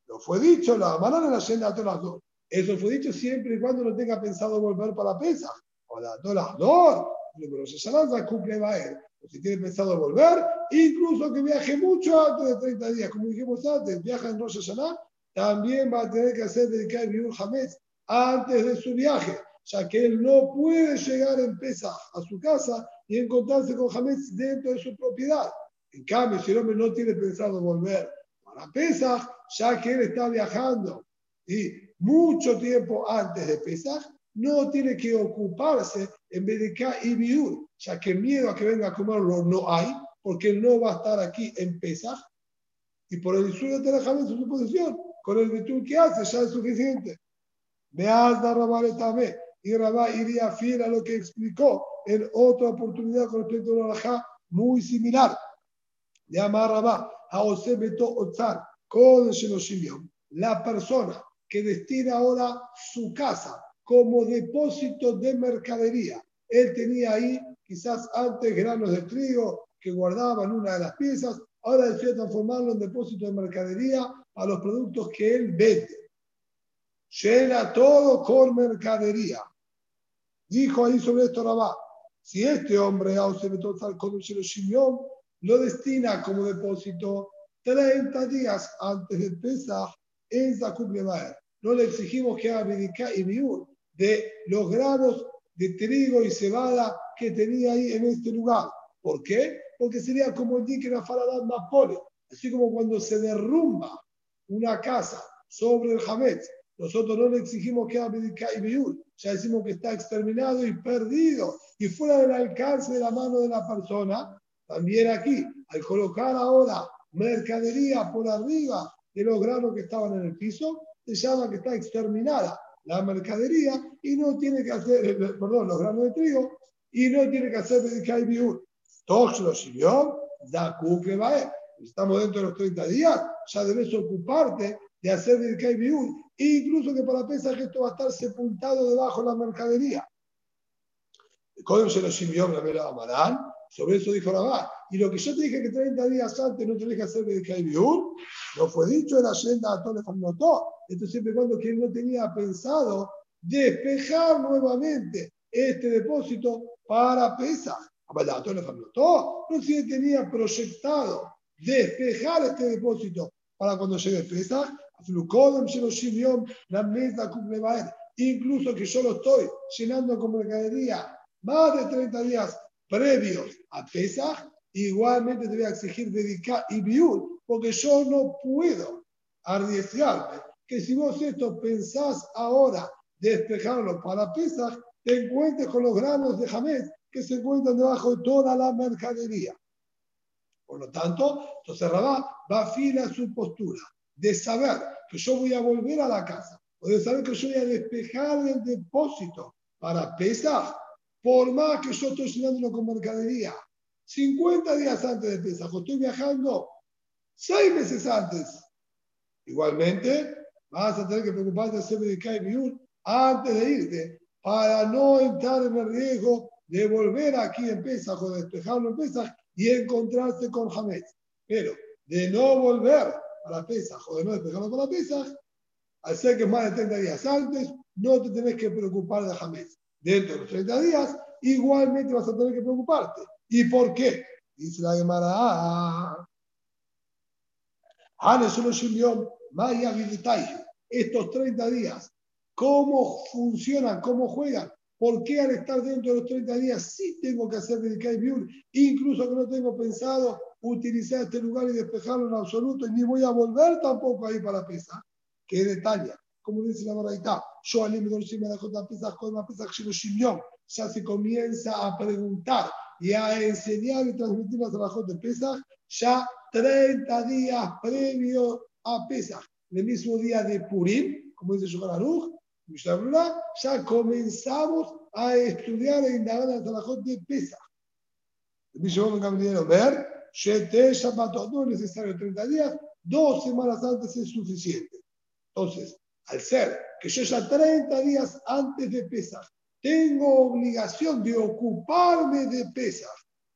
lo fue dicho, la manera en la todas las dos. Eso fue dicho siempre y cuando no tenga pensado volver para Pesach. O la todas las dos, pero se cumple va él. O si tiene pensado volver, incluso que viaje mucho antes de 30 días, como dijimos antes, viaja en Rosh Hashanah, también va a tener que hacer dedicar el Hamed antes de su viaje, ya que él no puede llegar en Pesach a su casa y encontrarse con Hamed dentro de su propiedad. En cambio, si el hombre no tiene pensado volver para Pesach, ya que él está viajando y mucho tiempo antes de Pesach, no tiene que ocuparse en Bedeká y Biur, ya que miedo a que venga a comerlo no hay, porque él no va a estar aquí en Pesach, y por el sur de en su posición, con el Betul que hace ya es suficiente. Veas da Rabá y Rabá iría fiel a lo que explicó en otra oportunidad con respecto a la muy similar llama Rabá, a Osebeto Otzar, con la persona que destina ahora su casa como depósito de mercadería. Él tenía ahí quizás antes granos de trigo que guardaban una de las piezas, ahora decide transformarlo en depósito de mercadería a los productos que él vende. Llena todo con mercadería. Dijo ahí sobre esto Rabá, si este hombre, lo destina como depósito 30 días antes de empezar en Zakub No le exigimos que haga y Biur de los granos de trigo y cebada que tenía ahí en este lugar. ¿Por qué? Porque sería como el que la Faradat Mapole. Así como cuando se derrumba una casa sobre el Hametz, nosotros no le exigimos que y Biur. Ya decimos que está exterminado y perdido y fuera del alcance de la mano de la persona también aquí, al colocar ahora mercadería por arriba de los granos que estaban en el piso, se llama que está exterminada la mercadería y no tiene que hacer, eh, perdón, los granos de trigo, y no tiene que hacer Bedikay Biur. Todos los siguió, da que va Estamos dentro de los 30 días, ya debes ocuparte de hacer Bedikay Biur, incluso que para pensar que esto va a estar sepultado debajo de la mercadería. ¿Cómo se lo sirvió la Amarán? Sobre eso dijo Rabá. Y lo que yo te dije que 30 días antes no tenés que hacer de Biur, no fue dicho en la agenda a Tole. Esto siempre cuando que él no tenía pensado despejar nuevamente este depósito para pesar. No si tenía proyectado despejar este depósito para cuando llegue Pesach, incluso que yo lo estoy llenando con mercadería más de 30 días previos a Pesach, igualmente te voy a exigir dedicar y biur, porque yo no puedo arriesgarme que si vos esto pensás ahora despejarlo para Pesach, te encuentres con los granos de Hamed que se encuentran debajo de toda la mercadería. Por lo tanto, entonces Rabá va a a su postura de saber que yo voy a volver a la casa, o de saber que yo voy a despejar el depósito para Pesach, por más que yo estoy llenándolo con mercadería, 50 días antes de Pesach, estoy viajando 6 meses antes, igualmente vas a tener que preocuparte de hacer Medikai Biur antes de irte para no entrar en el riesgo de volver aquí en Pesach o despejarlo en Pesach y encontrarse con Hametz. Pero de no volver a la Pesach o de no despejarlo con la Pesach, al ser que más de 30 días antes, no te tenés que preocupar de Hametz. Dentro de los 30 días, igualmente vas a tener que preocuparte. ¿Y por qué? Dice la Gemara. Estos 30 días, ¿cómo funcionan? ¿Cómo juegan? ¿Por qué al estar dentro de los 30 días sí tengo que hacer Dedikai Biur? Incluso que no tengo pensado utilizar este lugar y despejarlo en absoluto, y ni voy a volver tampoco ahí para pesar. ¿Qué detalle? Como dice la Baraita, yo al ya se comienza a preguntar y a enseñar y transmitir las alajot de Pesach ya 30 días previo a Pesach. El mismo día de Purim, como dice Shulchan ya comenzamos a estudiar e indagar las alajot de Pesach. El mismo Gamliel ver, no es necesario 30 días, dos semanas antes es suficiente. Entonces, al ser que yo ya 30 días antes de Pesach tengo obligación de ocuparme de pesas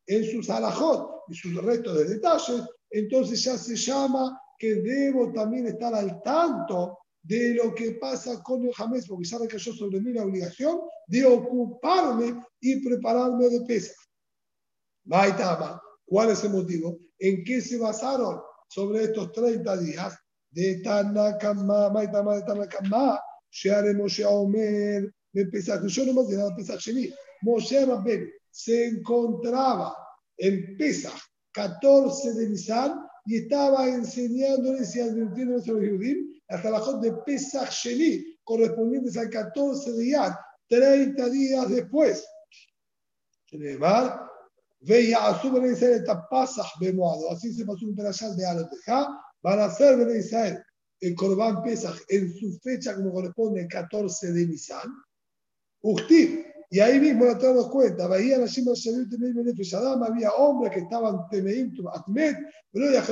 en sus alajot y sus restos de detalles, entonces ya se llama que debo también estar al tanto de lo que pasa con el jamés, porque ya recayó sobre mí la obligación de ocuparme y prepararme de pesas. Maitama, ¿cuál es el motivo? ¿En qué se basaron sobre estos 30 días? De Tanakama, Maitama de Tanakama, Shearemos Omer, de Pesach yo no de nada Pesach Sheni. Moshe Rabben se encontraba en Pesach 14 de Nisan y estaba enseñándoles y advirtiéndoles a los judíos hasta la de Pesach Sheni, correspondientes al 14 de Yad, 30 días después. veía a su Israel Pasach Bemoado, así se pasó un perashal de Aloteja, van a hacer Ben Israel el Corban Pesach en su fecha como corresponde el 14 de Nisan, y ahí mismo la nos cuenta, había hombres que estaban temeim, atmet, pero ya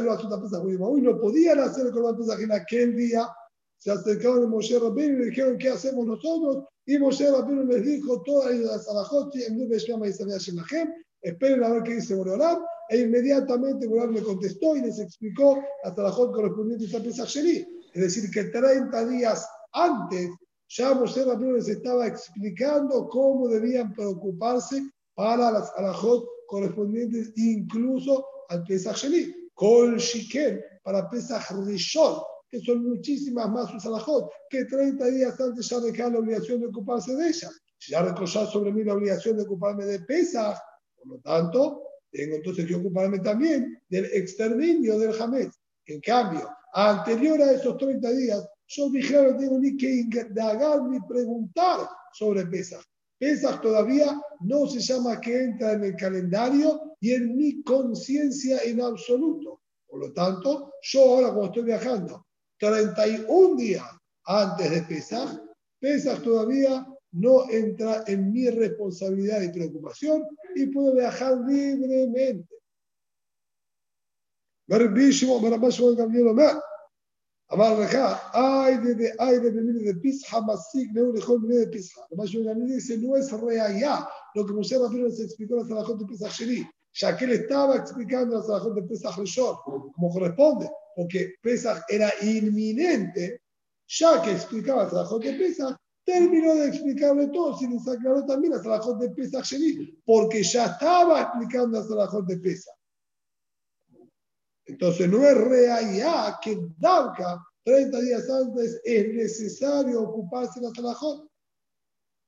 hoy no podían hacer el Corban Pesach en aquel día. Se acercaron a Moshe Rabbeinu y le dijeron, ¿qué hacemos nosotros? Y Moshe Rabbeinu les dijo, todas las alajot, esperen a ver qué dice Boreolam. E inmediatamente Boreolam le contestó y les explicó las alajot correspondientes a Pesach Es decir, que 30 días antes ya Moshe Rabbeinu les estaba explicando cómo debían preocuparse para las alajot correspondientes incluso al Pesach Sheni, Kol Shiken, para Pesach Rishon, que son muchísimas más sus alajot, que 30 días antes ya dejaron la obligación de ocuparse de ellas. Ya recogió sobre mí la obligación de ocuparme de Pesach, por lo tanto, tengo entonces que ocuparme también del exterminio del Hametz. En cambio, anterior a esos 30 días, yo dije, no tengo ni que indagar ni preguntar sobre Pesach. Pesach todavía no se llama que entra en el calendario y en mi conciencia en absoluto. Por lo tanto, yo ahora cuando estoy viajando 31 días antes de Pesach, Pesach todavía no entra en mi responsabilidad y preocupación y puedo viajar libremente. אמר לך, ay de ay de venir de Pisha, Masik, Neu, Lejol, venir de Pisha. Además, yo dice, no es reaya lo que Moshe Rabbeinu se explicó en la Salahot de Pesach Sheni, ya que él estaba explicando la Salahot de Pesach Rishon, como corresponde, porque Pesach terminó de explicarle todo, y les aclaró también la Salahot de Sheni, porque ya estaba explicando la Salahot de Pesach. Entonces no es real que Davka, 30 días antes, es necesario ocuparse de la Salahot.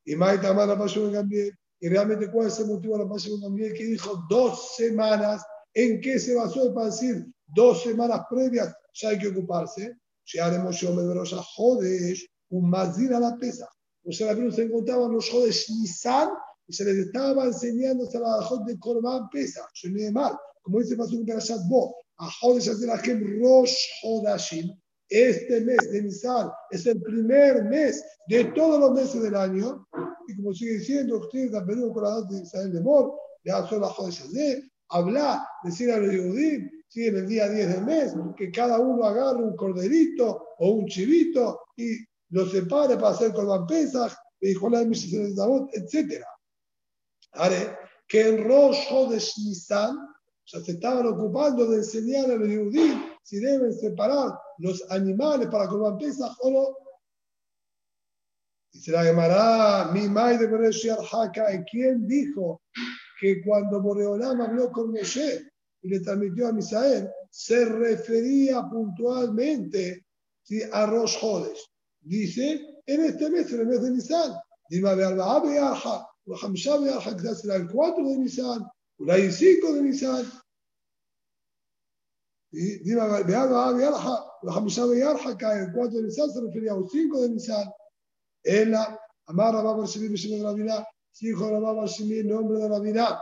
Y Maita Mara también. Y realmente, ¿cuál es el motivo de la Passion también? Que dijo dos semanas. ¿En qué se basó para decir dos semanas previas ya hay que ocuparse? Ya haremos yo me a Jodesh, un mazir a la pesa. O sea, la se encontraban los Jodesh Nisan y se les estaba enseñando a la de Korban Pesa. De mal. Como dice Pasuk Perashat Bo, a Jodesh Azerachem Rosh Hodashim, este mes de Nisan es el primer mes de todos los meses del año, y como sigue diciendo, ustedes han venido con la de Israel de Mor, de Azor la Jodesh Azer, habla, decir a los judíos, si en el día 10 del mes, que cada uno agarre un corderito o un chivito y lo separe para hacer Corban Pesach, etc. Ahora, que en Rosh Hodesh Nisan, ya se estaban ocupando de enseñar a los judíos si deben separar los animales para Corban Pesach o no. Dice la Gemara, mi mai de Bereshit Haka, ¿quién dijo que cuando Boreolam habló con Moshe y le transmitió a Misael, se refería puntualmente a Rosh Hodesh? Dice, en este mes, en el mes de Nisan, Dime a Be'alba'a Be'arha, o Hamsha Be'arha, quizás será el 4 de Nisan, o el 5 de Nisan. Dime a que el 4 de Nisan se refería al 5 de Nisan. Ella, Amar Rabba de Rabina, hijo Rabba Barshimi, nombre de Rabina.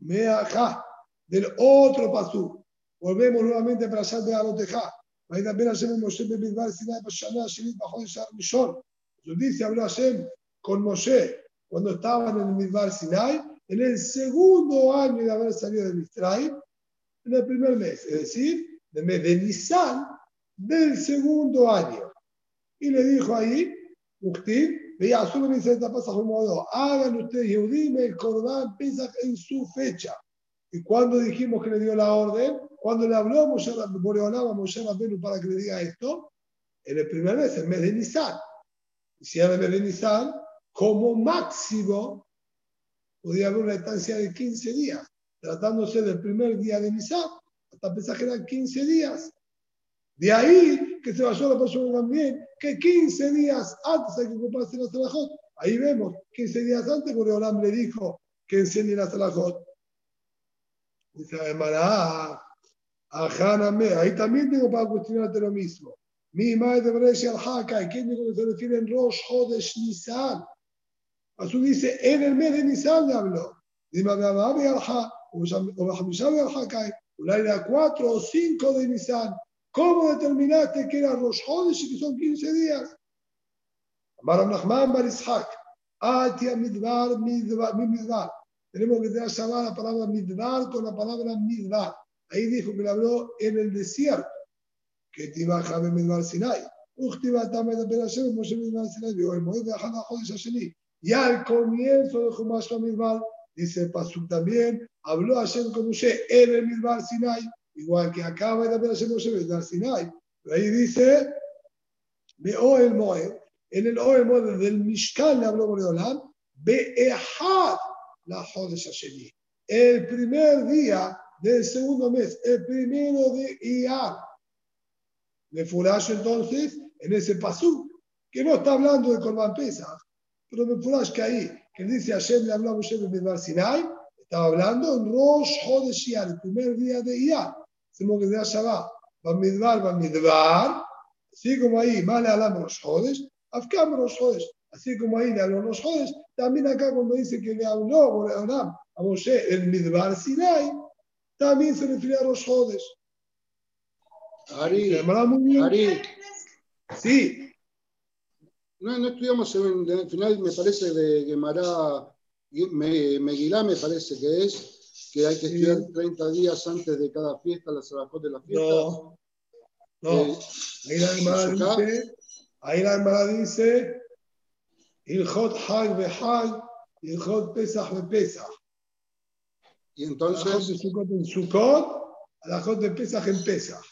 Me'acha, del otro pasú. Volvemos nuevamente para de. וידבר השם עם משה במדבר סיני בשנה השנית בחודש הראשון. Entonces dice, habló Hashem con Moshe cuando estaban en el Midbar Sinai, en el segundo año de haber salido de Mistraim, en el primer mes, es decir, el mes de Nisan del segundo año. Y le dijo ahí, Uktiv, veía solo me dice esta pasa modo, hagan ustedes Yehudim el Corban Pesach en su fecha. Y cuando dijimos que le dio la orden, cuando le habló a Moshe Rabbenu para que le diga esto, en el primer mes, el mes de Nisan. Si era el mes de Nisan, como máximo, podía haber una estancia de 15 días, tratándose del primer día de Nisan, hasta pensar que eran 15 días. De ahí que se vayó la persona también, que 15 días antes hay que ocuparse de la Salahot. Ahí vemos, 15 días antes, Boreolam le dijo que enseñe la Salahot. Dice la ahí también tengo para cuestionarte lo mismo. Mi madre de al Haka, ¿quién dijo que se refiere en Rosh Hodesh Nisan? Azul dice, en el mes de Nisan le habló. Dime, Ababi al Ha, o Hamishabi al Haka, una era 4 o 5 de Nisan. ¿Cómo determinaste que era Rosh Hodesh y que son 15 días? Amar Nachman Bar Ishak, Atia Midbar, Midbar. Tenemos que tener la palabra Midbar con la palabra Midbar. Ahí dijo que le habló en el desierto, que te iba a Jabe Midbar Sinai. Y al comienzo de Jumash Midbar, dice Pasuk también, habló Hashem con Moshe en el Midbar Sinai, igual que acaba de ver Hashem Moshe Midbar Sinai. Pero ahí dice, me Oel Moed, en el Oel Moed del Mishkan le habló Boreolam, Be'ehad la Jodesh Hashemi. El primer día del segundo mes, el primero de Iyar. De Furash entonces, en ese pasú, que no está hablando de Corban Pesach, pero de Furash que ahí, que dice Hashem le habló a Moshe en Sinai, estaba hablando en Rosh Hodesh el primer día de Iyar. Hacemos que sea Shabbat, Bamidbar, Bamidbar, así como ahí, más le hablamos Rosh Hodesh, Afkam Rosh Hodesh, así como ahí le habló Rosh Hodesh, también acá cuando dice que le habló a Moshe en Midbar Sinai, también se refiere a los jodes. Ari, Ari. Sí. No, no estudiamos en, el final, me parece, de Gemara, me, Meguilá me parece que es, que hay que estudiar 30 días antes de cada fiesta, la Sarajot de la fiesta. No, no. Eh, ahí la Gemara dice, ahí la Gemara dice, Ilhot Hag Behag, Ilhot Pesach Pesach. Y entonces. Alajot de Sukkot en Sukkot, Alajot de Pesach en.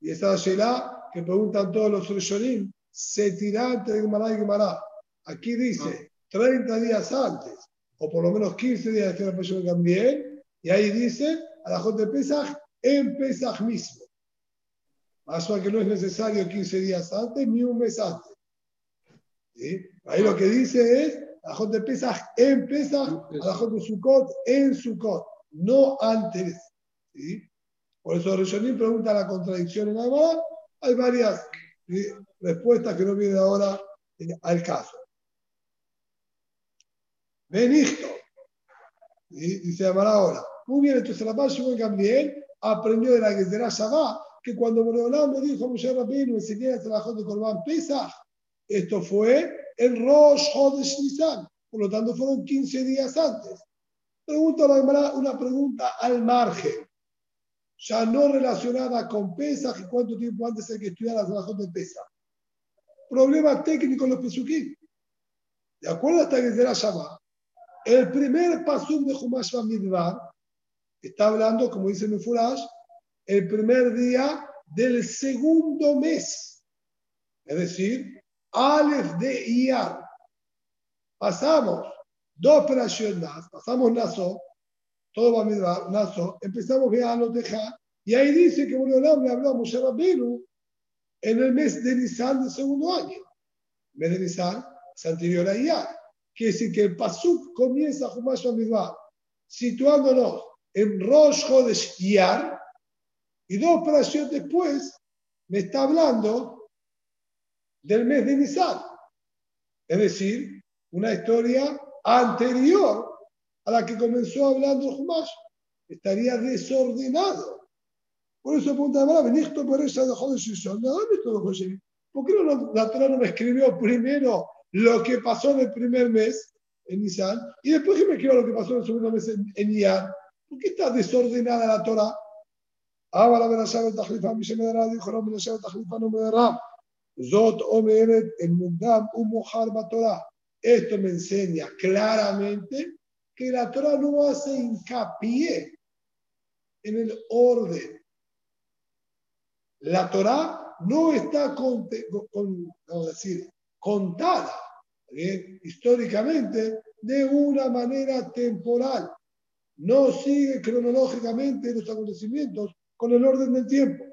Y esa es la que preguntan todos los Rishonim, se tira entre Gemara y Gemara. Aquí dice 30 días antes, o por lo menos 15 días después de la persona también, y ahí dice Alajot de Pesach en Pesach mismo. Más que no es necesario 15 días antes ni un mes antes. ¿Sí? Ahí lo que dice es Alajot de Pesach en Pesach, Alajot de Sukkot en Sukkot, no antes. ¿sí? Por eso Rishonim pregunta la contradicción en la Gemara. Hay varias respuestas que no vienen ahora eh, al caso. Benigto, dice Amar ahora. Muy bien, entonces la Shimon Gamliel aprendió de la Gezerá Shabbat que cuando Boreolam le dijo a Moshe Rabbeinu enseñé el trabajo de Corban Pesach, esto fue el Rosh Hodesh Nisan. Por lo tanto, fueron 15 días antes. Pregunta una pregunta al margen, ya no relacionada con Pesach y cuánto tiempo antes hay que estudiar las trabajos de Pesach. Problema técnico en los Pesukim. De acuerdo a esta que se la llama, el primer pasum de Humash Bamidbar está hablando, como dice Mefurash, el primer día del segundo mes. Es decir, Aleph de Iyar. Pasamos dos operaciones más, pasamos Naso, todo va a Naso, empezamos a dejar y ahí dice que Boreolam le habló a Moshe Rabbeinu en el mes de Nisan del segundo año. El mes de Nisan es anterior a Iyar. Quiere decir que el Pasuk comienza a Humash situándonos en Rosh Chodesh Iyar, y dos operaciones después me está hablando del mes de Nisan. Es decir, una historia anterior a la que comenzó hablando Jumash. Estaría desordenado. Por eso pregunta esto por esa dejó de ¿Por qué no, la Torah no me escribió primero lo que pasó en el primer mes, en Nisan, y después que me escribió lo que pasó en el segundo mes en, en ¿Por qué está desordenada la Torah? Ahora dijo, no me no me. Zot omeret el mundam un mojar Torah. Esto me enseña claramente que la Torah no hace hincapié en el orden. La Torah no está con, a decir, contada históricamente de una manera temporal. No sigue cronológicamente los acontecimientos con el orden del tiempo.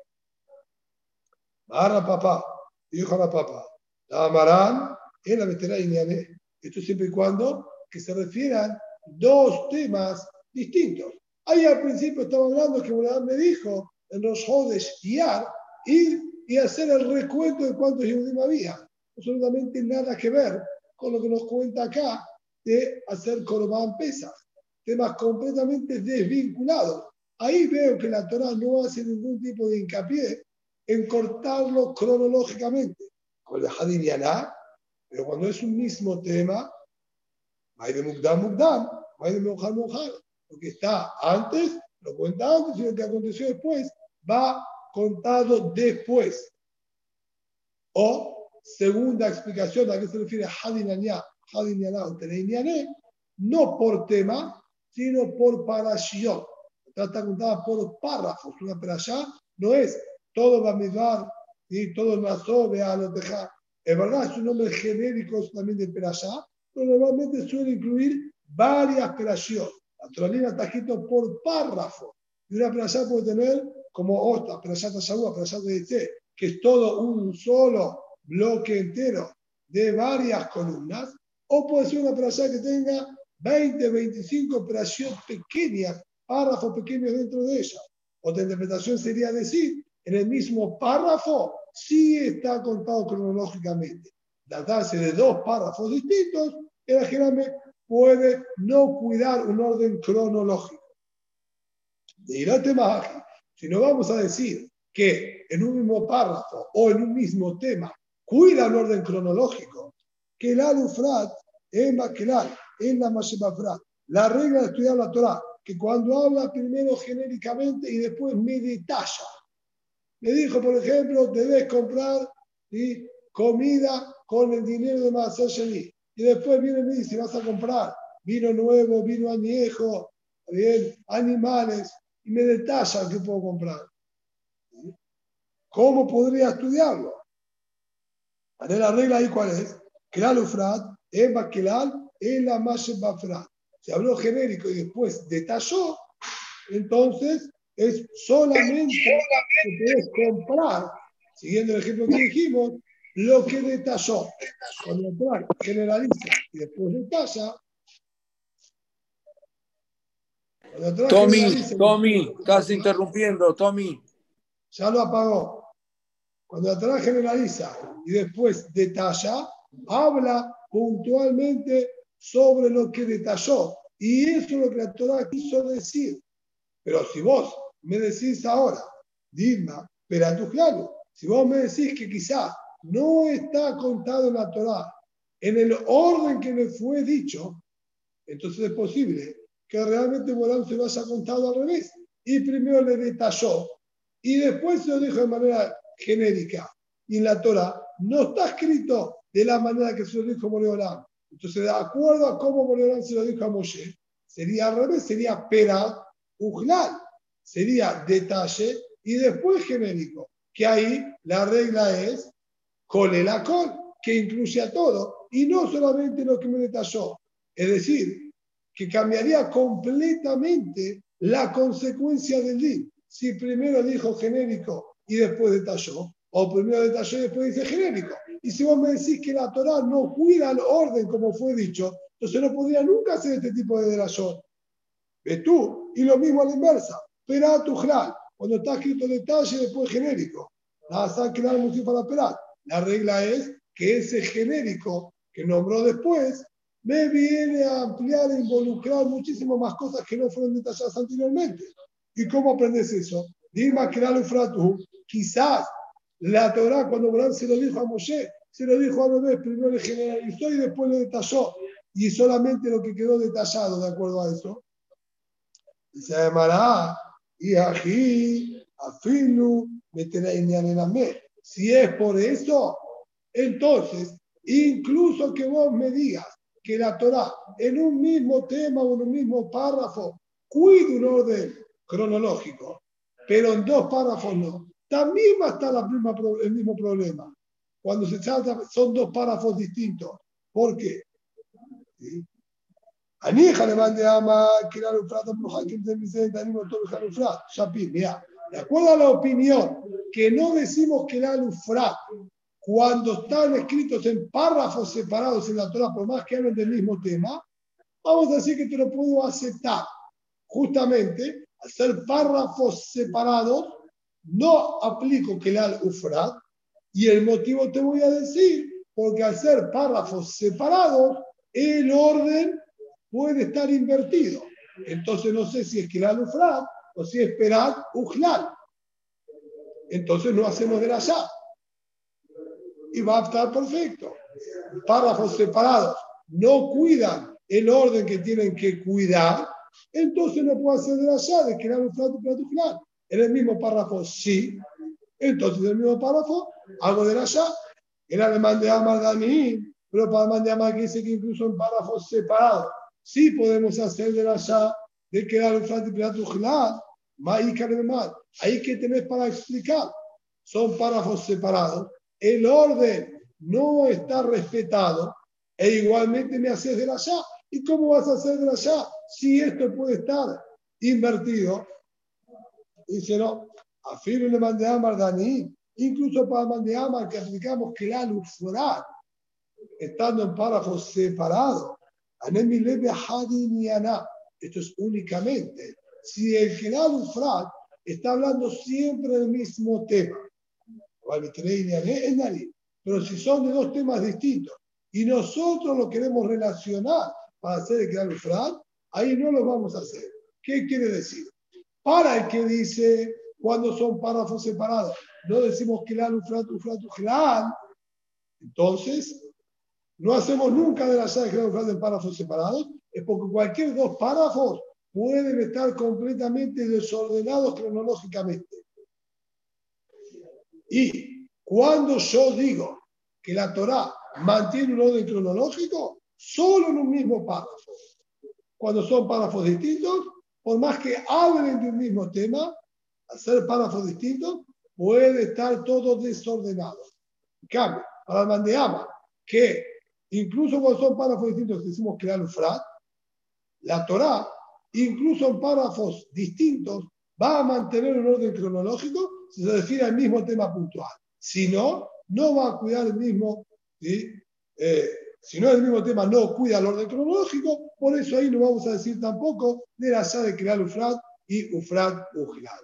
Barra papá, dijo a la papá, la amarán en la veterana esto siempre y cuando que se refieran dos temas distintos. Ahí al principio estaba hablando que Boladán me dijo en los Jodes guiar, ir y hacer el recuento de cuántos Yehudim había. Absolutamente nada que ver con lo que nos cuenta acá de hacer Corban Pesas. Temas completamente desvinculados. Ahí veo que la Torah no hace ningún tipo de hincapié en cortarlo cronológicamente. Con el Hadin pero cuando es un mismo tema, hay de Mugdam Mugdam, hay de Mojar Mojar, lo que está antes, lo cuenta antes y lo que aconteció después va contado después. O, segunda explicación a qué se refiere Hadinaná, Hadinaná o no por tema, sino por parashiot. Está contada por párrafos. Una parashá no es todo va a mirar y todo nazo, vea lo dejar es verdad, es un nombre genérico también de Perashá, pero normalmente suele incluir varias Perashiot. La Toralina está escrito por párrafo. Y una Perashá puede tener como otra, Perashá Tashabua, Perashá de que es todo un solo bloque entero de varias columnas. O puede ser una Perashá que tenga 20, 25 Perashiot pequeñas, párrafos pequeños dentro de ella. Otra interpretación sería decir, en el mismo párrafo sí está contado cronológicamente. Tratarse de dos párrafos distintos, el ajirame puede no cuidar un orden cronológico. De más, si no vamos a decir que en un mismo párrafo o en un mismo tema cuida un orden cronológico, que el alufrat es maquilal, en la mashebafrat. La regla de estudiar la Torah, que cuando habla primero genéricamente y después me detalla me dijo, por ejemplo, debes comprar comida con el dinero de Maasasheli. Y después viene y me dice, vas a comprar vino nuevo, vino añejo, bien, animales, y me detalla qué puedo comprar. ¿Cómo podría estudiarlo? La regla ahí cuál es? Kelal Ufrat, Eva Kelal, la Bafrat. Se habló genérico y después detalló, entonces es solamente que puedes comprar, siguiendo el ejemplo que dijimos, lo que detalló. Cuando atrás generaliza y después detalla. Tommy, Tommy, estás interrumpiendo, Tommy. Ya lo apagó. Cuando atrás generaliza y después detalla, habla puntualmente sobre lo que detalló. Y eso es lo que la Torah quiso decir. Pero si vos me decís ahora, Dilma, pero tu claro, si vos me decís que quizás no está contado en la Torah en el orden que me fue dicho, entonces es posible que realmente Morán se lo haya contado al revés. Y primero le detalló y después se lo dijo de manera genérica. Y en la Torah no está escrito de la manera que se lo dijo Moreolán. Entonces, de acuerdo a cómo Boreolán se lo dijo a Moshe, sería al revés, sería pera ujlal, sería detalle y después genérico, que ahí la regla es la col, que incluye a todo, y no solamente lo que me detalló. Es decir, que cambiaría completamente la consecuencia del DIN. Si primero dijo genérico y después detalló, o primero detalló y después dice genérico. Y si vos me decís que la Torah no cuida el orden como fue dicho, entonces no podría nunca hacer este tipo de delación. ¿Ves tú? Y lo mismo a la inversa. Pero tu cuando está escrito detalle después genérico. Para La regla es que ese genérico que nombró después me viene a ampliar e involucrar muchísimas más cosas que no fueron detalladas anteriormente. ¿Y cómo aprendes eso? Dime que fratu, quizás la Torah cuando Abraham se lo dijo a Moshe, se lo dijo a bebé, primero le generalizó y después le detalló. Y solamente lo que quedó detallado de acuerdo a eso. Y se llamará, y aquí, meter Si es por eso, entonces, incluso que vos me digas que la Torah en un mismo tema o en un mismo párrafo cuida un orden cronológico, pero en dos párrafos no, también va a estar la misma, el mismo problema. Cuando se trata, son dos párrafos distintos. ¿Por qué? Anija le mande ama, que era Shapir, mira, de acuerdo a la opinión que no decimos que era Lufrat, cuando están escritos en párrafos separados en la Torah, por más que hablen del mismo tema, vamos a decir que te lo puedo aceptar. Justamente, hacer párrafos separados, no aplico que al ufrat, y el motivo te voy a decir, porque al ser párrafos separados, el orden puede estar invertido. Entonces no sé si es que al ufrat o si es perat ujlal. Entonces no hacemos de la ya y va a estar perfecto. Párrafos separados no cuidan el orden que tienen que cuidar, entonces no puedo hacer de la llave, crear un plato final. En el mismo párrafo sí, entonces en el mismo párrafo hago de la llave. El alemán de Amar Dani, pero el alemán de Amar que dice que incluso en párrafos separados sí podemos hacer de la llave de plato final. Ahí que tenés para explicar. Son párrafos separados el orden no está respetado e igualmente me haces de allá. ¿Y cómo vas a hacer de allá si esto puede estar invertido? Dice, no, afirme le mandé a Dani, incluso para Mandeamar que aplicamos que la lufrat, estando en párrafos separados, esto es únicamente si el que la lufrat está hablando siempre del mismo tema pero si son de dos temas distintos y nosotros lo queremos relacionar para hacer el Kral Ufrat, ahí no lo vamos a hacer. ¿Qué quiere decir? Para el que dice cuando son párrafos separados, no decimos Kral Ufrat, Ufrat, Ufrat, entonces no hacemos nunca de la Ufrat en párrafos separados, es porque cualquier dos párrafos pueden estar completamente desordenados cronológicamente. Y cuando yo digo que la Torah mantiene un orden cronológico, solo en un mismo párrafo. Cuando son párrafos distintos, por más que hablen de un mismo tema, ser párrafos distintos, puede estar todo desordenado. En cambio, para el mandeama, que incluso cuando son párrafos distintos, decimos crear un frat, la Torah, incluso en párrafos distintos, va a mantener un orden cronológico si se refiere al mismo tema puntual. Si no, no va a cuidar el mismo, eh, si no es el mismo tema, no cuida el orden cronológico, por eso ahí no vamos a decir tampoco de la de crear Ufrat y Ufrat Ujilal.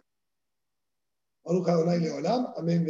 Amén.